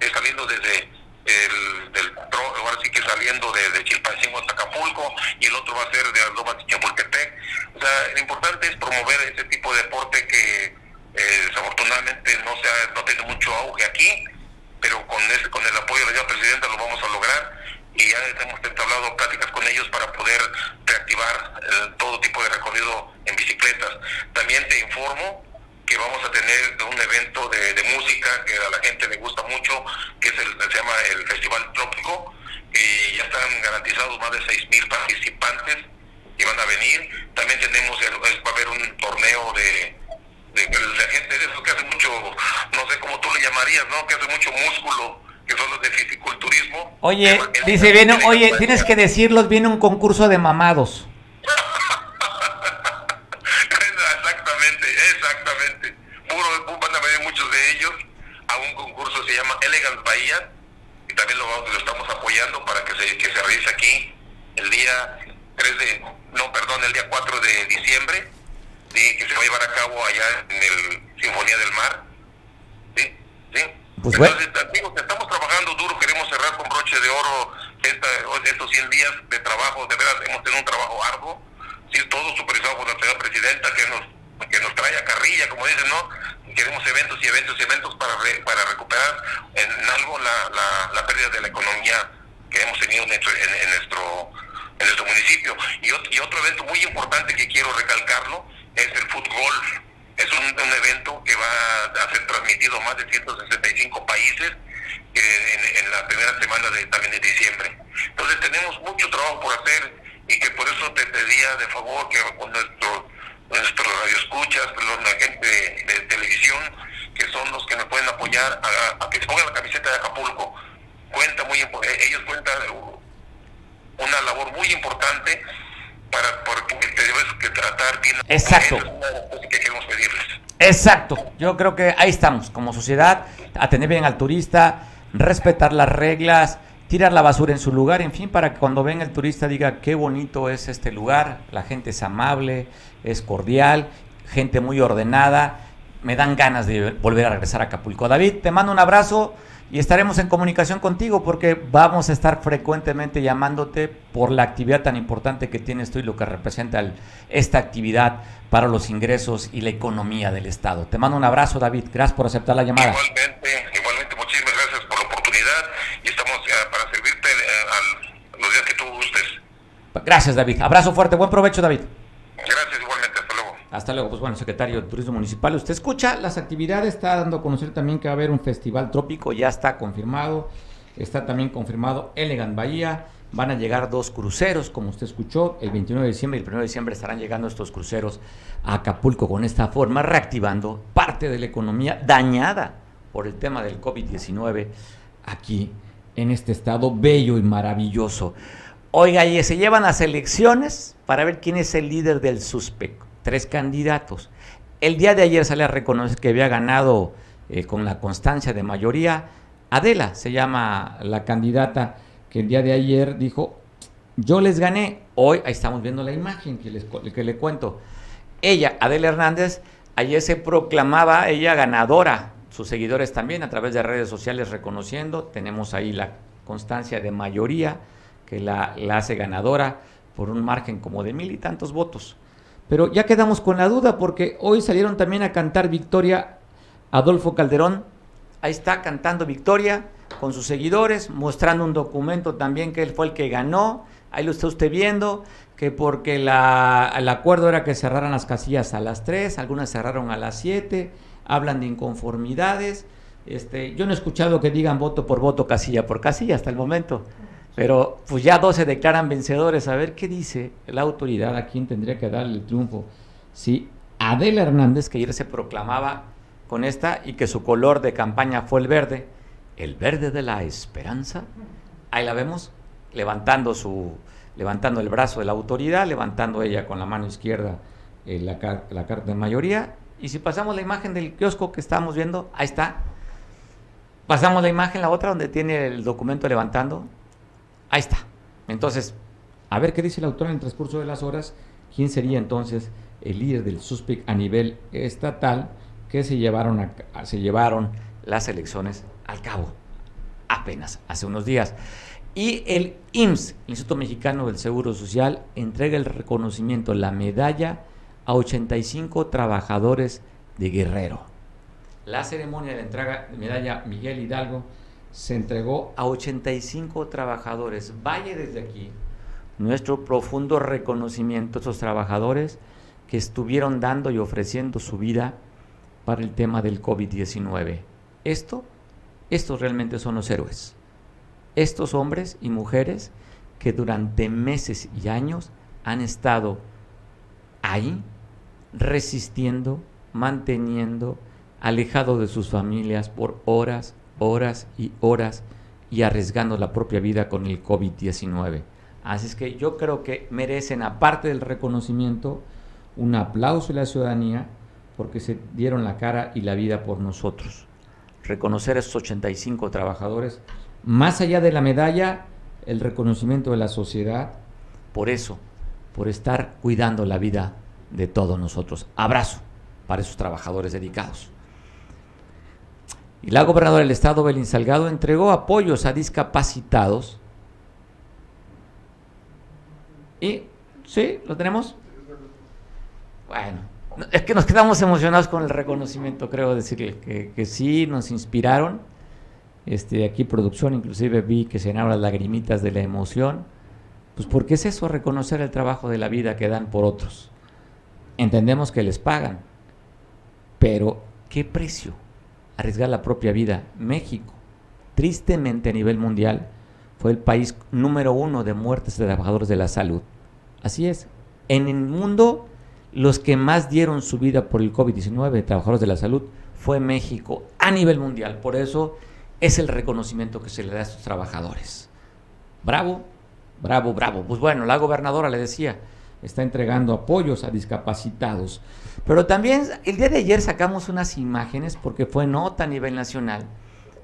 eh, saliendo desde el del ahora sí que saliendo de, de Chilpancingo hasta Acapulco y el otro va a ser de Aldoba a Chapultepec. O sea, lo importante es promover ese tipo de deporte que eh, desafortunadamente no sea, no tiene mucho auge aquí, pero con ese, con el apoyo de la presidenta lo vamos a lograr y ya hemos entablado pláticas con ellos para poder reactivar eh, todo tipo de recorrido en bicicletas. También te informo que vamos a tener un evento de, música que a la gente le gusta mucho, que es el, se llama el Festival Trópico, y ya están garantizados más de 6.000 participantes que van a venir. También tenemos, va a haber un torneo de, de, gente de eso que hace mucho, no sé cómo tú le llamarías, ¿no? Que hace mucho músculo, que son los de fisiculturismo. Oye, dice, viene, oye, tienes que decirlos, viene un concurso de mamados. lo, estamos apoyando para que se, que se realice aquí el día 3 de, no, perdón, el día 4 de diciembre, que se va a llevar a cabo allá en el Sinfonía del Mar. ¿sí? ¿sí? Pues Entonces, estamos trabajando duro, queremos cerrar con broche de oro esta, estos 100 días de trabajo, de verdad hemos tenido un trabajo arduo, ¿sí? todo supervisado por la señora presidenta que nos, que nos trae a carrilla, como dicen, ¿no? queremos eventos y eventos y eventos para, para recuperar en algo la, la, pérdida de la economía que hemos tenido en nuestro, en, nuestro, en nuestro municipio. Y, y, otro evento muy importante que quiero recalcarlo es el fútbol. Es un, un evento que va a ser transmitido a más de 165 países en, en, la primera semana de, también de diciembre. Entonces tenemos mucho trabajo por hacer y que por eso te pedía de favor que con nuestro nuestros radioescuchas, la gente de, televisión, que son los que nos pueden apoyar a, que se pongan la camiseta de Acapulco. Cuenta muy eh, ellos cuentan una labor muy importante para porque tenemos que tratar bien Exacto. que queremos pedirles. Exacto. Yo creo que ahí estamos como sociedad, atender bien al turista, respetar las reglas, tirar la basura en su lugar, en fin, para que cuando venga el turista diga qué bonito es este lugar, la gente es amable, es cordial, gente muy ordenada. Me dan ganas de volver a regresar a Acapulco. David, te mando un abrazo y estaremos en comunicación contigo porque vamos a estar frecuentemente llamándote por la actividad tan importante que tienes tú y lo que representa esta actividad para los ingresos y la economía del Estado. Te mando un abrazo, David. Gracias por aceptar la llamada. Igualmente, igualmente, muchísimas gracias por la oportunidad y estamos eh, para servirte eh, los días que tú gustes. Gracias, David. Abrazo fuerte. Buen provecho, David. Hasta luego. Pues bueno, secretario de Turismo Municipal, usted escucha las actividades, está dando a conocer también que va a haber un festival trópico, ya está confirmado. Está también confirmado Elegant Bahía. Van a llegar dos cruceros, como usted escuchó, el 29 de diciembre y el 1 de diciembre estarán llegando estos cruceros a Acapulco con esta forma, reactivando parte de la economía dañada por el tema del COVID-19 aquí en este estado bello y maravilloso. Oiga, y se llevan a elecciones para ver quién es el líder del suspecto. Tres candidatos. El día de ayer sale a reconocer que había ganado eh, con la constancia de mayoría. Adela se llama la candidata que el día de ayer dijo, yo les gané. Hoy, ahí estamos viendo la imagen que, les, que le cuento. Ella, Adela Hernández, ayer se proclamaba ella ganadora. Sus seguidores también a través de redes sociales reconociendo. Tenemos ahí la constancia de mayoría que la, hace ganadora por un margen como de mil y tantos votos. Pero ya quedamos con la duda porque hoy salieron también a cantar Victoria Adolfo Calderón. Ahí está cantando Victoria con sus seguidores, mostrando un documento también que él fue el que ganó. Ahí lo está usted viendo, que porque la, el acuerdo era que cerraran las casillas a las 3, algunas cerraron a las 7, hablan de inconformidades. Este, yo no he escuchado que digan voto por voto, casilla por casilla hasta el momento. Pero pues ya dos se declaran vencedores. A ver qué dice la autoridad, a quién tendría que darle el triunfo. Si Adela Hernández, que ayer se proclamaba con esta y que su color de campaña fue el verde, el verde de la esperanza. Ahí la vemos levantando su levantando el brazo de la autoridad, levantando ella con la mano izquierda eh, la, la carta de mayoría. Y si pasamos la imagen del kiosco que estábamos viendo, ahí está. Pasamos la imagen, la otra, donde tiene el documento levantando. Ahí está. Entonces, a ver qué dice el autor en el transcurso de las horas. ¿Quién sería entonces el líder del SUSPIC a nivel estatal que se llevaron, a, se llevaron las elecciones al cabo apenas hace unos días. Y el IMSS, Instituto Mexicano del Seguro Social, entrega el reconocimiento, la medalla a 85 trabajadores de Guerrero. La ceremonia de la entrega de medalla Miguel Hidalgo se entregó a 85 trabajadores. Vaya desde aquí nuestro profundo reconocimiento a esos trabajadores que estuvieron dando y ofreciendo su vida para el tema del COVID-19. Esto, estos realmente son los héroes. Estos hombres y mujeres que durante meses y años han estado ahí resistiendo, manteniendo, alejado de sus familias por horas, horas y horas y arriesgando la propia vida con el COVID-19. Así es que yo creo que merecen, aparte del reconocimiento, un aplauso de la ciudadanía porque se dieron la cara y la vida por nosotros. Reconocer a esos 85 trabajadores, más allá de la medalla, el reconocimiento de la sociedad, por eso, por estar cuidando la vida de todos nosotros. Abrazo para esos trabajadores dedicados. Y la gobernadora del estado, Belín Salgado, entregó apoyos a discapacitados. Y, ¿sí? ¿Lo tenemos? Bueno, es que nos quedamos emocionados con el reconocimiento, creo decirle, que, sí nos inspiraron. Este, aquí producción, inclusive vi que se llenaron las lagrimitas de la emoción. Pues porque es eso, reconocer el trabajo de la vida que dan por otros. Entendemos que les pagan, pero ¿qué precio? Arriesgar la propia vida. México, tristemente a nivel mundial, fue el país número uno de muertes de trabajadores de la salud. Así es. En el mundo los que más dieron su vida por el COVID-19, trabajadores de la salud, fue México a nivel mundial. Por eso es el reconocimiento que se le da a estos trabajadores. Bravo, bravo, bravo. Pues bueno, la gobernadora le decía, está entregando apoyos a discapacitados. Pero también el día de ayer sacamos unas imágenes porque fue nota a nivel nacional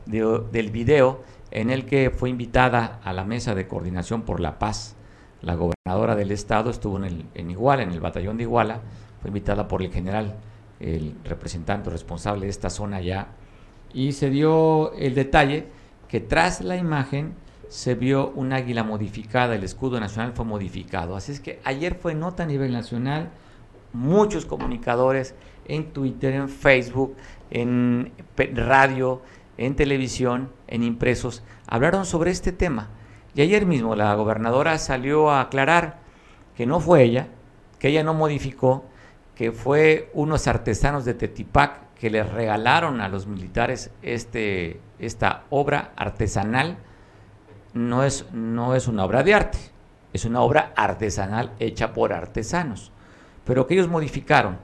del video en el que fue invitada a la mesa de coordinación por la paz la gobernadora del estado estuvo en, el, Iguala, en el batallón de Iguala, fue invitada por el general, el representante responsable de esta zona ya, y se dio el detalle que tras la imagen se vio un águila modificada, el escudo nacional fue modificado. Así es que ayer fue nota a nivel nacional, muchos comunicadores en Twitter, en Facebook, en radio, en televisión, en impresos, hablaron sobre este tema y ayer mismo la gobernadora salió a aclarar que no fue ella, que ella no modificó, que fue unos artesanos de Tetipac que les regalaron a los militares este, esta obra artesanal. No es, no es una obra de arte, es una obra artesanal hecha por artesanos, pero que ellos modificaron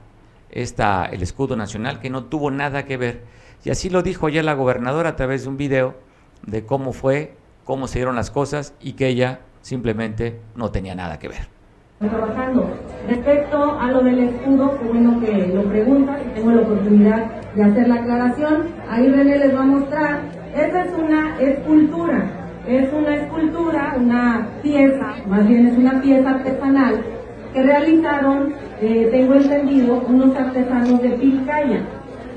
esta, el escudo nacional que no tuvo nada que ver. Y así lo dijo ayer la gobernadora a través de un video de cómo fue cómo se dieron las cosas y que ella simplemente no tenía nada que ver. Trabajando. Respecto a lo del escudo, que bueno que lo pregunta y tengo la oportunidad de hacer la aclaración, ahí René les va a mostrar, esa es una escultura, es una escultura, una pieza, más bien es una pieza artesanal que realizaron, eh, tengo entendido, unos artesanos de Pilcaya.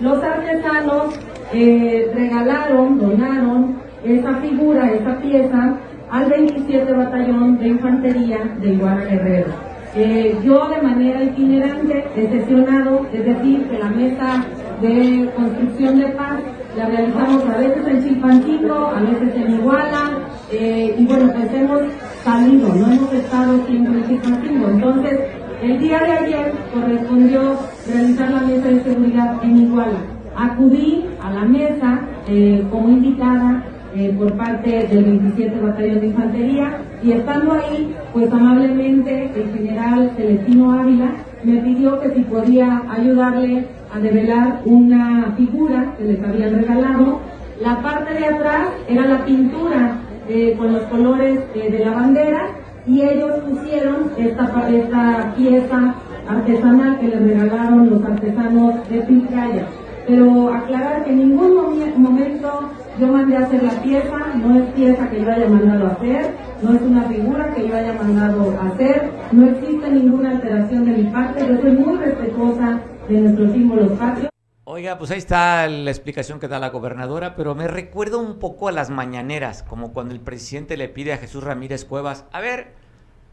Los artesanos eh, regalaron, donaron esa figura, esa pieza, al 27 Batallón de Infantería de Iguala Guerrero. Eh, yo de manera itinerante he sesionado, es decir, que la mesa de construcción de paz la realizamos a veces en Chilpancingo, a veces en Iguala, eh, y bueno, pues hemos salido, no hemos estado siempre Chilpancingo. Entonces, el día de ayer correspondió realizar la mesa de seguridad en Iguala. Acudí a la mesa eh, como invitada eh, por parte del 27 Batallón de Infantería y estando ahí, pues amablemente el general Celestino Ávila me pidió que si podía ayudarle a develar una figura que les habían regalado. La parte de atrás era la pintura eh, con los colores de la bandera y ellos pusieron esta, esta pieza artesanal que les regalaron los artesanos de Pilcaya. Pero aclarar que en ningún momento yo mandé a hacer la pieza, no es pieza que yo haya mandado a hacer, no es una figura que yo haya mandado a hacer, no existe ninguna alteración de mi parte, yo soy muy respetuosa de nuestros símbolos patrios. Oiga, pues ahí está la explicación que da la gobernadora, pero me recuerda un poco a las mañaneras, como cuando el presidente le pide a Jesús Ramírez Cuevas, a ver,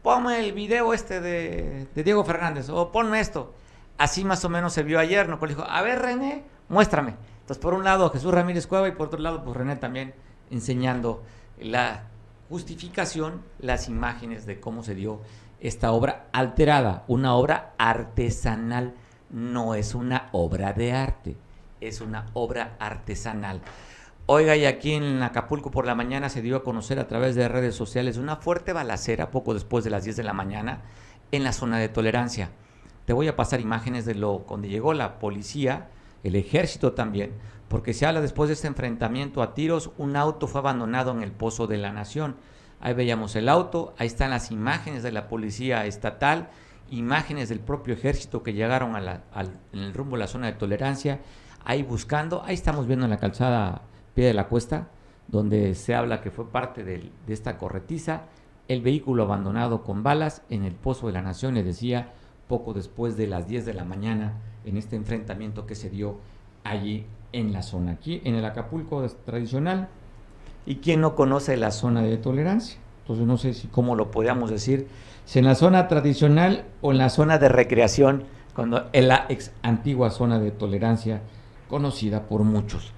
ponme el video este de, Diego Fernández, o ponme esto. Así más o menos se vio ayer, ¿no? Cuando dijo, a ver, René, muéstrame. Entonces, por un lado, Jesús Ramírez Cueva y por otro lado, pues René también enseñando la justificación, las imágenes de cómo se dio esta obra alterada, una obra artesanal, no es una obra de arte, es una obra artesanal. Oiga, y aquí en Acapulco por la mañana se dio a conocer a través de redes sociales una fuerte balacera poco después de las 10 de la mañana en la zona de tolerancia. Te voy a pasar imágenes de lo cuando llegó la policía, el ejército también, porque se habla después de este enfrentamiento a tiros, un auto fue abandonado en el Pozo de la Nación. Ahí veíamos el auto, ahí están las imágenes de la policía estatal, imágenes del propio ejército que llegaron al, en el rumbo a la zona de tolerancia, ahí buscando, ahí estamos viendo en la calzada pie de la cuesta, donde se habla que fue parte de, esta corretiza, el vehículo abandonado con balas en el Pozo de la Nación, le decía, poco después de las 10 de la mañana, en este enfrentamiento que se dio allí en la zona, aquí en el Acapulco tradicional. ¿Y quién no conoce la zona de tolerancia? Entonces no sé si cómo lo podríamos decir, si en la zona tradicional o en la zona de recreación, cuando en la ex antigua zona de tolerancia conocida por muchos.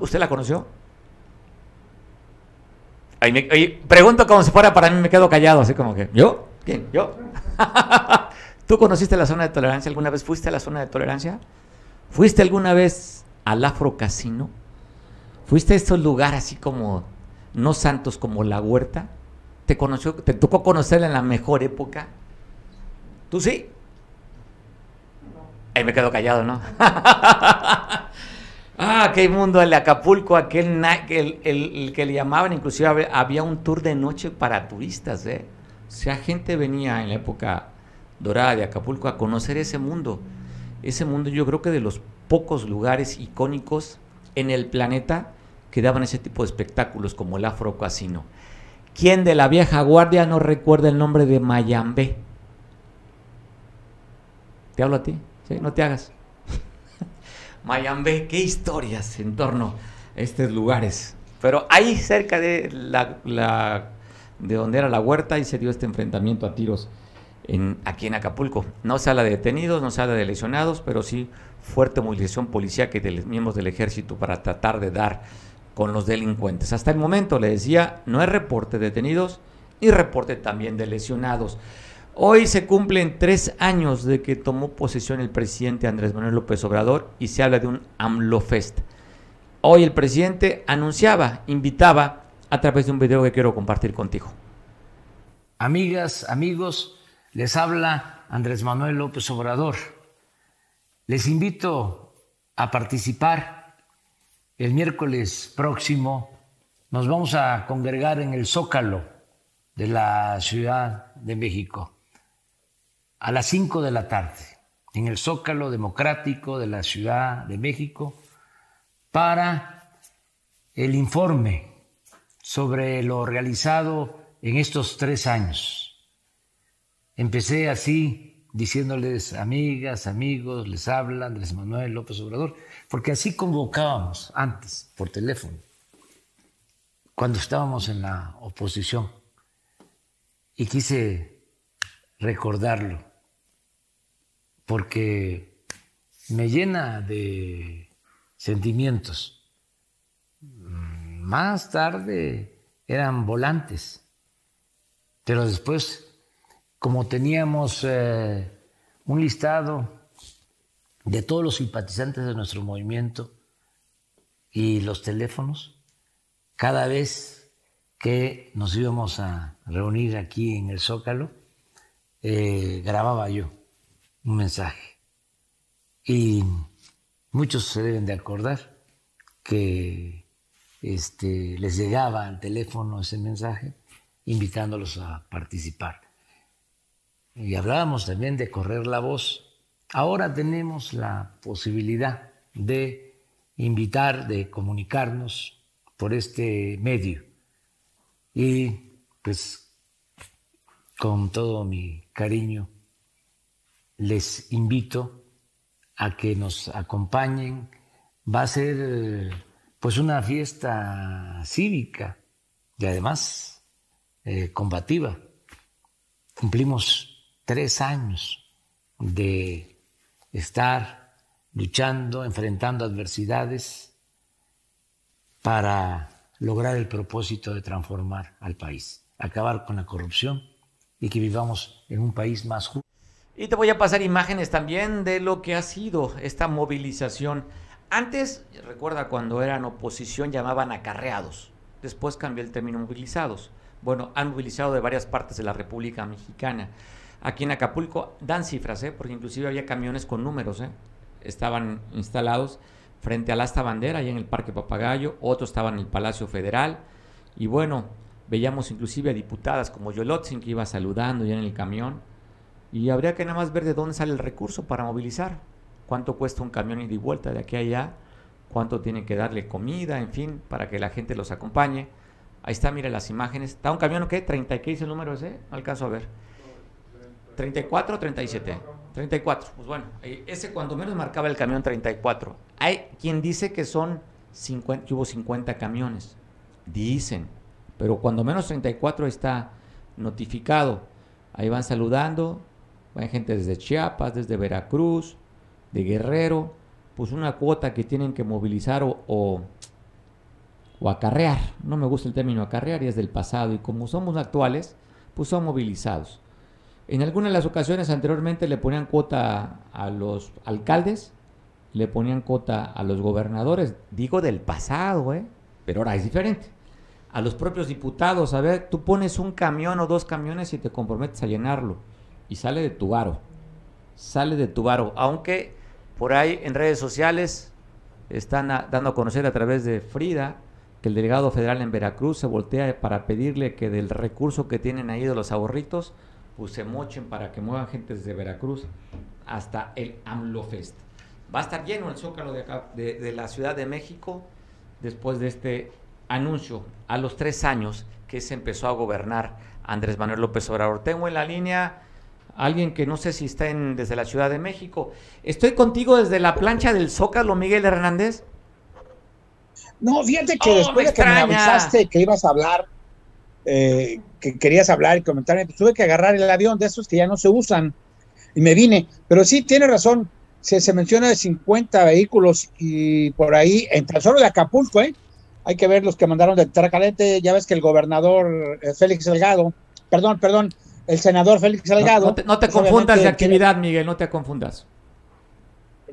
¿Usted la conoció? pregunto como si fuera para mí, me quedo callado, así como que, ¿yo? ¿Quién? ¿Yo? ¿Tú conociste la zona de tolerancia alguna vez? ¿Fuiste a la zona de tolerancia? ¿Fuiste alguna vez al Afro Casino? ¿Fuiste a estos lugares así como, no santos como la huerta? ¿Te, conoció, ¿Te tocó conocerla en la mejor época? ¿Tú sí? Ahí me quedo callado, ¿no? Ah, qué mundo el de Acapulco, aquel el, el, que le llamaban, inclusive había un tour de noche para turistas, ¿eh? O sea, gente venía en la época dorada de Acapulco a conocer ese mundo. Ese mundo yo creo que de los pocos lugares icónicos en el planeta que daban ese tipo de espectáculos como el Afro Casino. ¿Quién de la vieja guardia no recuerda el nombre de Mayambé? ¿Te hablo a ti? ¿Sí? No te hagas. Mayambe, qué historias en torno a estos lugares. Pero ahí cerca de la, de donde era la huerta, ahí se dio este enfrentamiento a tiros en, aquí en Acapulco. No se habla de detenidos, no se habla de lesionados, pero sí fuerte movilización policial de miembros del ejército para tratar de dar con los delincuentes. Hasta el momento, le decía, no hay reporte de detenidos y reporte también de lesionados. Hoy se cumplen tres años de que tomó posesión el presidente Andrés Manuel López Obrador y se habla de un AMLOFest. Hoy el presidente anunciaba, invitaba a través de un video que quiero compartir contigo. Amigas, amigos, les habla Andrés Manuel López Obrador. Les invito a participar el miércoles próximo. Nos vamos a congregar en el Zócalo de la Ciudad de México a las 5 de la tarde en el Zócalo Democrático de la Ciudad de México para el informe sobre lo realizado en estos tres años. Empecé así diciéndoles amigas, amigos, les habla Andrés Manuel López Obrador, porque así convocábamos antes por teléfono, cuando estábamos en la oposición. Y quise recordarlo porque me llena de sentimientos. Más tarde eran volantes, pero después, como teníamos eh, un listado de todos los simpatizantes de nuestro movimiento y los teléfonos, cada vez que nos íbamos a reunir aquí en el Zócalo, eh, grababa yo un mensaje. Y muchos se deben de acordar que este, les llegaba al teléfono ese mensaje invitándolos a participar. Y hablábamos también de correr la voz. Ahora tenemos la posibilidad de invitar, de comunicarnos por este medio. Y pues con todo mi cariño les invito a que nos acompañen. Va a ser pues una fiesta cívica y además eh, combativa. Cumplimos tres años de estar luchando, enfrentando adversidades para lograr el propósito de transformar al país, acabar con la corrupción y que vivamos en un país más justo. Y te voy a pasar imágenes también de lo que ha sido esta movilización. Antes, recuerda cuando eran oposición llamaban acarreados, después cambió el término movilizados. Bueno, han movilizado de varias partes de la República Mexicana. Aquí en Acapulco dan cifras, ¿eh? porque inclusive había camiones con números, ¿eh? estaban instalados frente al asta bandera, ahí en el Parque Papagayo, otros estaban en el Palacio Federal, y bueno, veíamos inclusive a diputadas como Yolotzin que iba saludando ya en el camión, y habría que nada más ver de dónde sale el recurso para movilizar, cuánto cuesta un camión y de vuelta de aquí a allá, cuánto tiene que darle comida, en fin, para que la gente los acompañe. Ahí está, mire las imágenes. ¿Está un camión qué? ¿30 qué dice el número ese? No alcanzo a ver. 34 o 37. 34. Pues bueno, ese cuando menos marcaba el camión 34. Hay quien dice que son 50, que hubo 50 camiones. Dicen. Pero cuando menos 34 está notificado. Ahí van saludando. Hay gente desde Chiapas, desde Veracruz, de Guerrero. Pues una cuota que tienen que movilizar o, o, o acarrear. No me gusta el término acarrear y es del pasado. Y como somos actuales, pues son movilizados. En algunas de las ocasiones anteriormente le ponían cuota a los alcaldes, le ponían cuota a los gobernadores, digo del pasado, ¿eh? pero ahora es diferente. A los propios diputados, a ver, tú pones un camión o dos camiones y te comprometes a llenarlo y sale de tu varo, sale de tu varo, aunque por ahí en redes sociales están dando a conocer a través de Frida que el delegado federal en Veracruz se voltea para pedirle que del recurso que tienen ahí de los ahorritos, pues se mochen para que muevan gente desde Veracruz hasta el AMLO Fest. Va a estar lleno el zócalo de, acá, de, la Ciudad de México después de este anuncio a los tres años que se empezó a gobernar Andrés Manuel López Obrador. Tengo en la línea alguien que no sé si está en, desde la Ciudad de México. Estoy contigo desde la plancha del Zócalo, Miguel Hernández. No, fíjate que oh, después de que me avisaste que ibas a hablar, eh, que querías hablar y comentar, pues tuve que agarrar el avión de esos que ya no se usan y me vine. Pero sí, tiene razón, se, se menciona de 50 vehículos y por ahí, en tan solo de Acapulco, ¿eh? hay que ver los que mandaron de Tierra Caliente, ya ves que el gobernador eh, Félix Salgado, perdón, perdón, el senador Félix Salgado. No, te, pues, confundas de actividad, Miguel, no te confundas.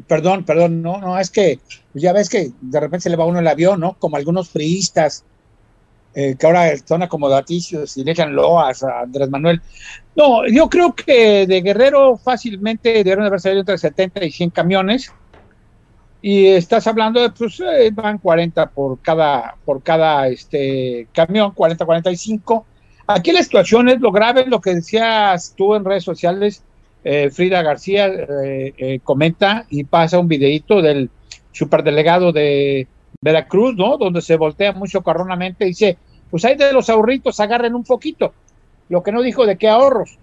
Perdón, perdón, no, no, es que ya ves que de repente se le va uno el avión, ¿no? Como algunos priistas eh, que ahora son acomodaticios y le loas a Andrés Manuel. No, yo creo que de Guerrero fácilmente debieron haber salido entre 70 y 100 camiones. Y estás hablando de, pues, eh, van 40 por cada, por cada este, camión, 40, 45. Aquí la situación es lo grave, lo que decías tú en redes sociales, eh, Frida García comenta y pasa un videito del superdelegado de Veracruz, ¿no? Donde se voltea muy socarronamente y dice, pues ahí de los ahorritos agarren un poquito. Lo que no dijo de qué ahorros.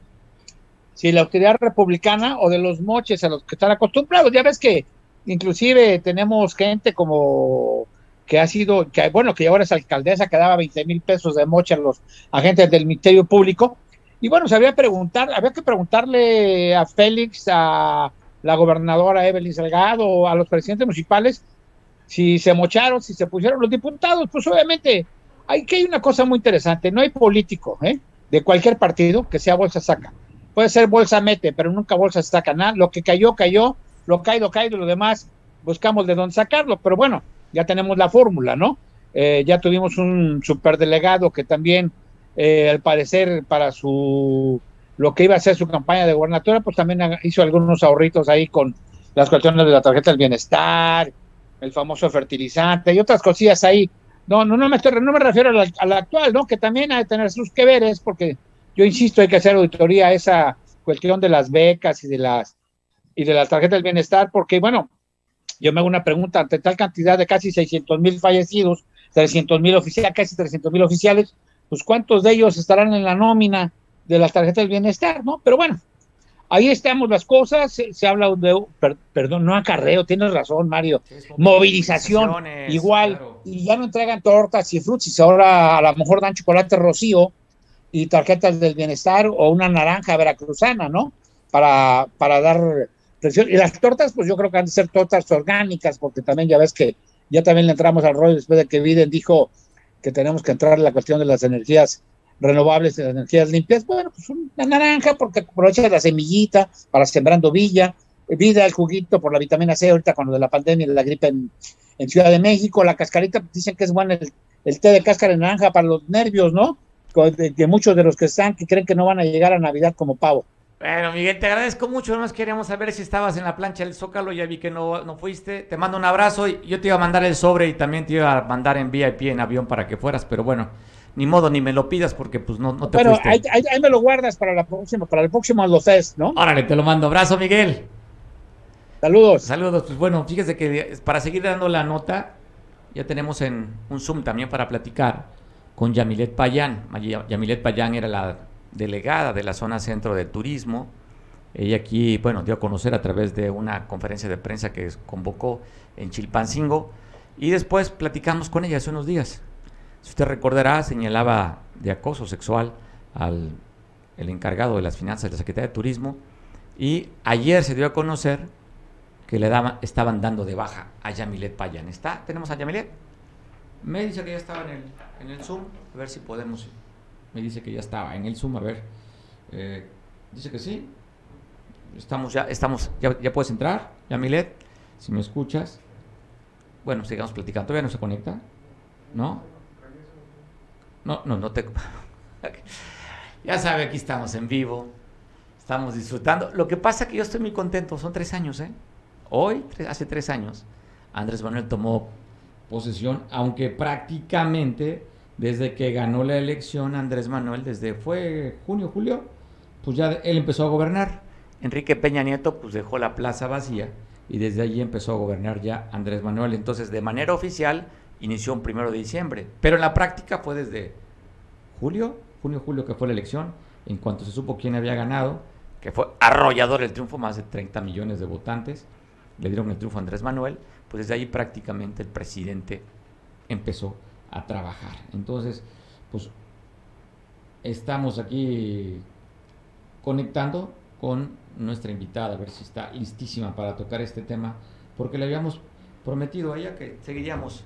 Si la autoridad republicana o de los moches a los que están acostumbrados. Ya ves que inclusive tenemos gente como que ha sido, que bueno, que ahora es alcaldesa, que daba 20 mil pesos de moche a los agentes del Ministerio Público. Y bueno, se había, preguntar, había que preguntarle a Félix, a la gobernadora Evelyn Salgado, a los presidentes municipales, si se mocharon, si se pusieron los diputados, pues obviamente hay que hay una cosa muy interesante, no hay político ¿eh? de cualquier partido que sea bolsa saca. Puede ser bolsa mete, pero nunca bolsa saca nada. Lo que cayó, cayó, lo caído, caído, lo demás, buscamos de dónde sacarlo, pero bueno, ya tenemos la fórmula, ¿no? Eh, ya tuvimos un superdelegado que también, eh, al parecer, para su lo que iba a ser su campaña de gobernatura, pues también hizo algunos ahorritos ahí con las cuestiones de la tarjeta del bienestar, el famoso fertilizante y otras cosillas ahí. No, no, no me estoy, no me refiero a la, actual, ¿no? Que también hay que tener sus que veres, porque yo insisto, hay que hacer auditoría a esa cuestión de las becas y de las y de la tarjeta del bienestar, porque bueno, yo me hago una pregunta ante tal cantidad de casi 600 mil fallecidos, 300 mil oficiales, casi 300 mil oficiales, pues cuántos de ellos estarán en la nómina de las tarjetas del bienestar, ¿no? Pero bueno, ahí estamos las cosas, se, habla de, perdón, no acarreo, tienes razón, Mario, movilización, igual, y ya no entregan tortas y frutas, ahora a lo mejor dan chocolate rocío y tarjetas del bienestar o una naranja veracruzana, ¿no? Para, para dar presión. Y las tortas, pues yo creo que han de ser tortas orgánicas, porque también ya ves que ya también le entramos al rollo después de que Biden dijo que tenemos que entrar en la cuestión de las energías renovables de energías limpias, bueno, pues una naranja porque aprovecha la semillita para sembrando villa, vida el juguito por la vitamina C ahorita con lo de la pandemia y la gripe en, Ciudad de México, la cascarita pues, dicen que es bueno el, té de cáscara de naranja para los nervios, ¿no? De, muchos de los que están que creen que no van a llegar a Navidad como pavo. Bueno, Miguel, te agradezco mucho. Nomás queríamos saber si estabas en la plancha del Zócalo. Ya vi que no, no fuiste. Te mando un abrazo. Y yo te iba a mandar el sobre y también te iba a mandar en VIP en avión para que fueras. Pero bueno, ni modo, ni me lo pidas porque pues no, no te Pero ahí, ahí, me lo guardas para la próxima, para el próximo lo Fest, ¿no? Órale, te lo mando. Abrazo, Miguel. Saludos. Saludos. Pues bueno, fíjese que para seguir dando la nota, ya tenemos en un Zoom también para platicar con Yamilet Payán. Yamilet Payán era la delegada de la zona centro de turismo. Ella aquí, bueno, dio a conocer a través de una conferencia de prensa que convocó en Chilpancingo y después platicamos con ella hace unos días. Si usted recordará, señalaba de acoso sexual al el encargado de las finanzas de la Secretaría de Turismo y ayer se dio a conocer que le daban, estaban dando de baja a Yamilet Payan. ¿Está? ¿Tenemos a Yamilet? Me dice que ya estaba en el, en el Zoom, a ver si podemos. Me dice que ya estaba en el Zoom, a ver. Eh, dice que sí. Estamos ya, estamos, ya, ya puedes entrar, Yamilet, si me escuchas. Bueno, sigamos platicando. ¿Todavía no se conecta? ¿No? No, no, no te... ya sabe, aquí estamos en vivo, estamos disfrutando. Lo que pasa es que yo estoy muy contento, son tres años, ¿eh? Hoy, hace tres años, Andrés Manuel tomó posesión, aunque prácticamente desde que ganó la elección Andrés Manuel, desde fue junio, julio, pues ya él empezó a gobernar. Enrique Peña Nieto pues dejó la plaza vacía y desde allí empezó a gobernar ya Andrés Manuel. Entonces, de manera oficial, inició un primero de diciembre, pero en la práctica fue desde julio, junio, julio que fue la elección, en cuanto se supo quién había ganado, que fue arrollador el triunfo, más de 30 millones de votantes, le dieron el triunfo a Andrés Manuel, pues desde ahí prácticamente el presidente empezó a trabajar. Entonces, pues estamos aquí conectando con nuestra invitada, a ver si está listísima para tocar este tema, porque le habíamos prometido a ella que seguiríamos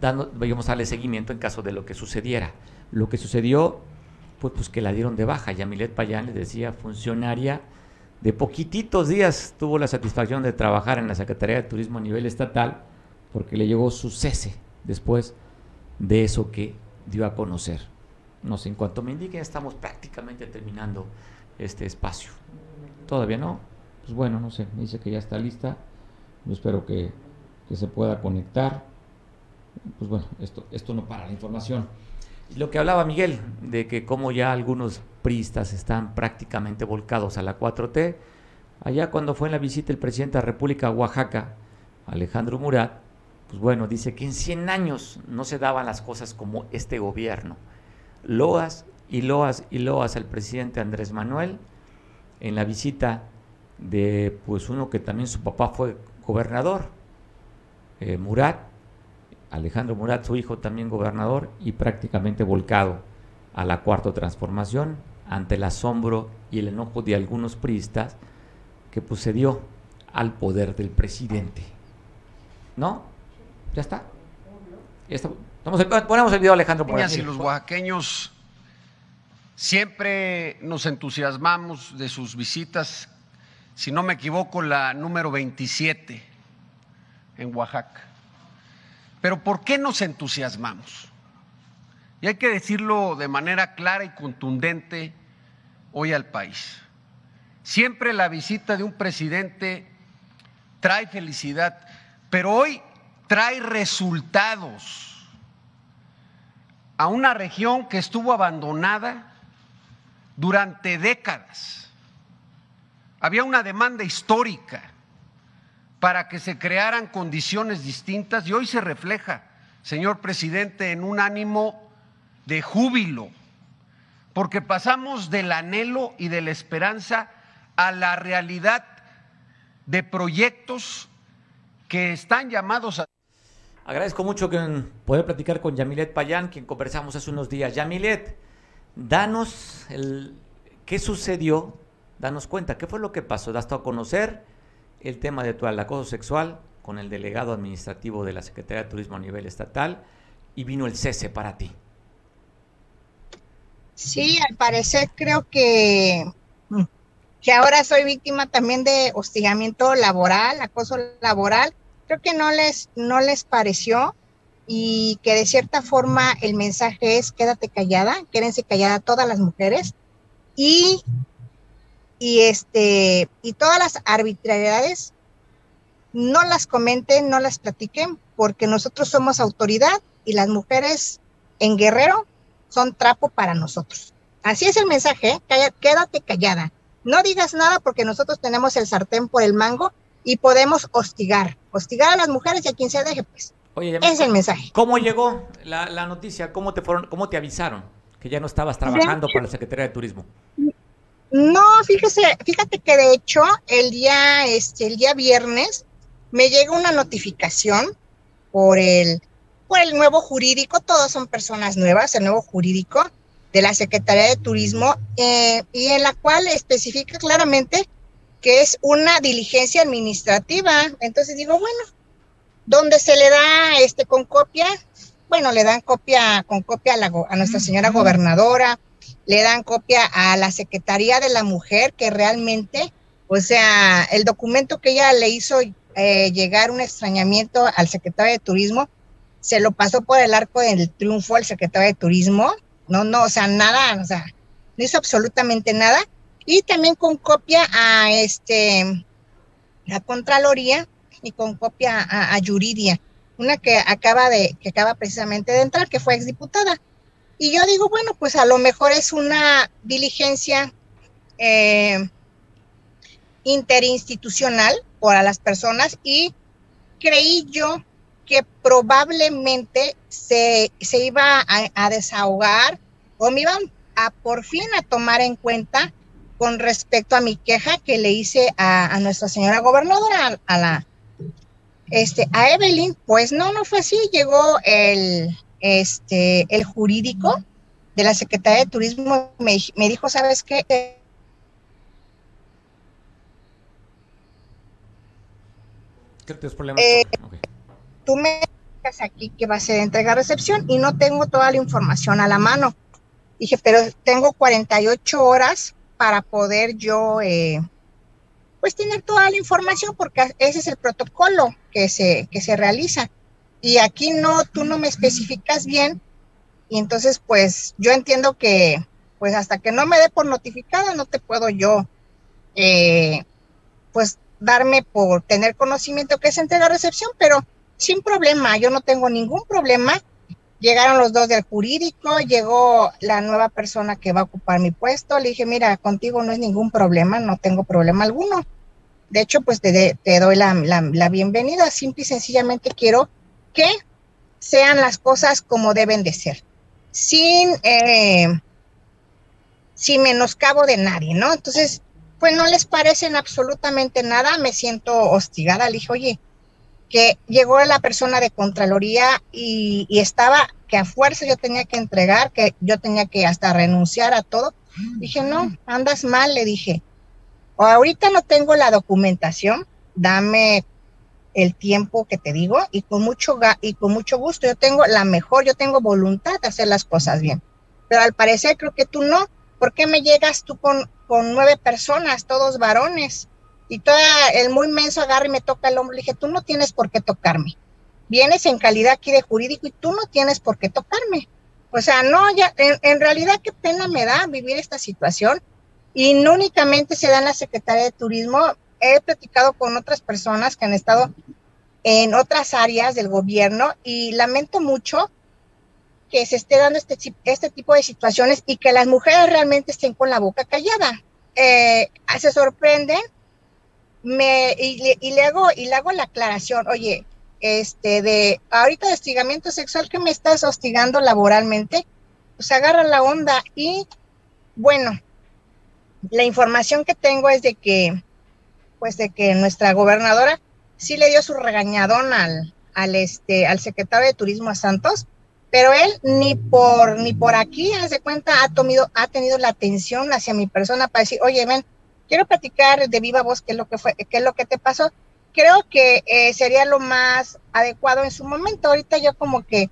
dando, a darle seguimiento en caso de lo que sucediera. Lo que sucedió fue pues, que la dieron de baja. Yamilet Payán, les decía, funcionaria de poquititos días, tuvo la satisfacción de trabajar en la Secretaría de Turismo a nivel estatal, porque le llegó su cese después de eso que dio a conocer. No sé, en cuanto me indiquen, estamos prácticamente terminando este espacio. ¿Todavía no? Pues bueno, no sé, me dice que ya está lista. Yo espero que, que se pueda conectar pues bueno, esto, esto no para la información. Lo que hablaba Miguel, de que como ya algunos priistas están prácticamente volcados a la 4T, allá cuando fue en la visita el presidente de la República Oaxaca, Alejandro Murat, pues bueno, dice que en 100 años no se daban las cosas como este gobierno. Loas y loas y loas al presidente Andrés Manuel en la visita de pues uno que también su papá fue gobernador, eh, Murat, Alejandro Murat, su hijo también gobernador, y prácticamente volcado a la cuarta transformación ante el asombro y el enojo de algunos priistas que procedió al poder del presidente. ¿No? ¿Ya está? ¿Ya está? ponemos el video Alejandro Murat. Y los oaxaqueños siempre nos entusiasmamos de sus visitas si no me equivoco, la número 27 en Oaxaca. Pero ¿por qué nos entusiasmamos? Y hay que decirlo de manera clara y contundente hoy al país. Siempre la visita de un presidente trae felicidad, pero hoy trae resultados a una región que estuvo abandonada durante décadas. Había una demanda histórica para que se crearan condiciones distintas y hoy se refleja, señor presidente, en un ánimo de júbilo, porque pasamos del anhelo y de la esperanza a la realidad de proyectos que están llamados a... Agradezco mucho que poder platicar con Yamilet Payán, quien conversamos hace unos días. Yamilet, danos qué sucedió, danos cuenta, qué fue lo que pasó. Das a conocer el tema de tu acoso sexual con el delegado administrativo de la Secretaría de Turismo a nivel estatal y vino el cese para ti. Sí, al parecer creo que que ahora soy víctima también de hostigamiento laboral, acoso laboral, creo que no les, no les pareció y que de cierta forma el mensaje es quédate callada, quédense callada todas las mujeres y, y este y todas las arbitrariedades no las comenten, no las platiquen, porque nosotros somos autoridad y las mujeres en Guerrero son trapo para nosotros. Así es el mensaje, ¿eh? quédate callada no digas nada porque nosotros tenemos el sartén por el mango y podemos hostigar, hostigar a las mujeres y a quien se deje, pues. Oye, es el mensaje. ¿Cómo llegó la, noticia? ¿Cómo te fueron, cómo te avisaron que ya no estabas trabajando para la Secretaría de Turismo? No, fíjese, fíjate que de hecho el día, este, el día viernes me llega una notificación por el, por el nuevo jurídico, todos son personas nuevas, el nuevo jurídico, de la Secretaría de Turismo eh, y en la cual especifica claramente que es una diligencia administrativa. Entonces digo, bueno, ¿dónde se le da este con copia? Bueno, le dan copia con copia a, la, a nuestra señora gobernadora, le dan copia a la Secretaría de la Mujer, que realmente, o sea, el documento que ella le hizo eh, llegar un extrañamiento al secretario de Turismo, se lo pasó por el arco del triunfo al secretario de Turismo, no, no, o sea, nada, o sea, no hizo absolutamente nada. Y también con copia a este, la Contraloría y con copia a, Yuridia, una que acaba de, que acaba precisamente de entrar, que fue exdiputada. Y yo digo, bueno, pues a lo mejor es una diligencia eh, interinstitucional para las personas y creí yo que probablemente se, iba a, desahogar o me iban a por fin a tomar en cuenta con respecto a mi queja que le hice a, nuestra señora gobernadora, a, la este, a Evelyn, pues no, no fue así, llegó el, este, el jurídico de la Secretaría de Turismo, me, me dijo, ¿sabes qué? ¿Qué problemas? Eh, tú me dices aquí que va a ser entrega-recepción y no tengo toda la información a la mano. Dije, pero tengo 48 horas para poder yo, eh, pues, tener toda la información porque ese es el protocolo que se, que se realiza. Y aquí no, tú no me especificas bien y entonces, pues, yo entiendo que, pues, hasta que no me dé por notificada, no te puedo yo, eh, pues, darme por tener conocimiento que es entrega-recepción, pero sin problema, yo no tengo ningún problema. Llegaron los dos del jurídico, llegó la nueva persona que va a ocupar mi puesto, le dije, mira, contigo no es ningún problema, no tengo problema alguno. De hecho, pues te, doy la, la, bienvenida, simple y sencillamente quiero que sean las cosas como deben de ser, sin, eh, sin menoscabo de nadie, ¿no? Entonces, pues no les parecen absolutamente nada, me siento hostigada, le dije, oye, que llegó la persona de Contraloría y, estaba que a fuerza yo tenía que entregar, que yo tenía que hasta renunciar a todo. Dije, no, andas mal, le dije. Ahorita no tengo la documentación, dame el tiempo que te digo y con mucho y con mucho gusto. Yo tengo la mejor, yo tengo voluntad de hacer las cosas bien. Pero al parecer creo que tú no. ¿Por qué me llegas tú con, con nueve personas, todos varones? Y toda el muy menso agarra y me toca el hombro. Le dije, tú no tienes por qué tocarme. Vienes en calidad aquí de jurídico y tú no tienes por qué tocarme. O sea, no, ya, en, realidad qué pena me da vivir esta situación. Y no únicamente se da en la Secretaría de Turismo, he platicado con otras personas que han estado en otras áreas del gobierno y lamento mucho que se esté dando este, este tipo de situaciones y que las mujeres realmente estén con la boca callada. Eh, se sorprenden me, y, y, le hago, y le hago la aclaración, oye, este, de ahorita de hostigamiento sexual que me estás hostigando laboralmente, pues agarra la onda y bueno, la información que tengo es de que, pues de que nuestra gobernadora sí le dio su regañadón al, al este, al secretario de Turismo a Santos, pero él ni por, ni por aquí, hace cuenta, ha, tomado, ha tenido la atención hacia mi persona para decir, oye, ven, quiero platicar de viva voz qué es lo que fue, qué es lo que te pasó. Creo que eh, sería lo más adecuado en su momento. Ahorita yo como que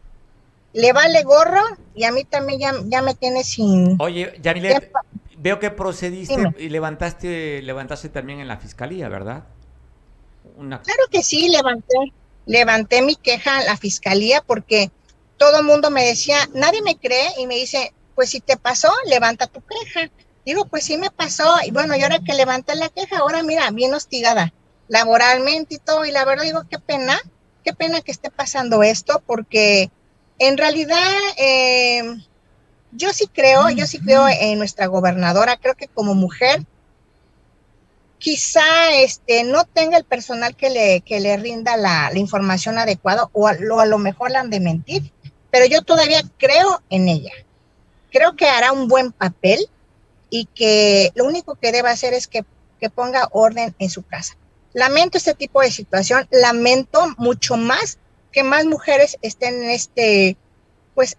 le vale gorro y a mí también ya, ya me tiene sin... Oye, Yamilet, veo que procediste y levantaste, levantaste también en la fiscalía, ¿verdad? Claro que sí, levanté, levanté mi queja a la fiscalía porque todo el mundo me decía, nadie me cree y me dice, pues si te pasó, levanta tu queja. Digo, pues sí me pasó y bueno, y ahora que levanté la queja, ahora mira, bien hostigada laboralmente y todo, y la verdad digo, qué pena, qué pena que esté pasando esto porque en realidad eh, yo sí creo, yo sí creo en nuestra gobernadora, creo que como mujer quizá este, no tenga el personal que le, que le rinda la, información adecuada o a, lo, a lo mejor la han de mentir, pero yo todavía creo en ella. Creo que hará un buen papel y que lo único que debe hacer es que, que ponga orden en su casa. Lamento este tipo de situación, lamento mucho más que más mujeres estén en este, pues,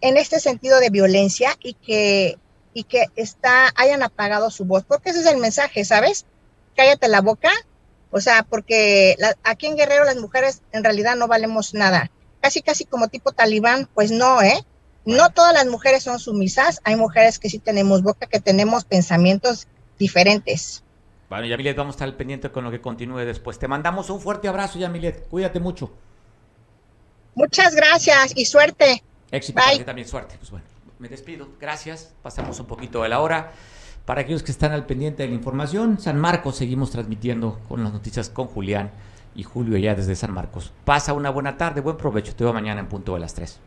en este sentido de violencia y que y que está, hayan apagado su voz, porque ese es el mensaje, ¿sabes? Cállate la boca, o sea, porque aquí en Guerrero las mujeres en realidad no valemos nada, casi casi como tipo talibán, pues no, ¿eh? No todas las mujeres son sumisas, hay mujeres que sí tenemos boca, que tenemos pensamientos diferentes. Bueno, Yamilet, vamos a estar al pendiente con lo que continúe después. Te mandamos un fuerte abrazo, Yamilet. Cuídate mucho. Muchas gracias y suerte. Éxito, también suerte. Pues bueno me despido. Gracias. Pasamos un poquito de la hora. Para aquellos que están al pendiente de la información, San Marcos seguimos transmitiendo con las noticias con Julián y Julio ya desde San Marcos. Pasa una buena tarde, buen provecho. Te veo mañana en punto de las 3.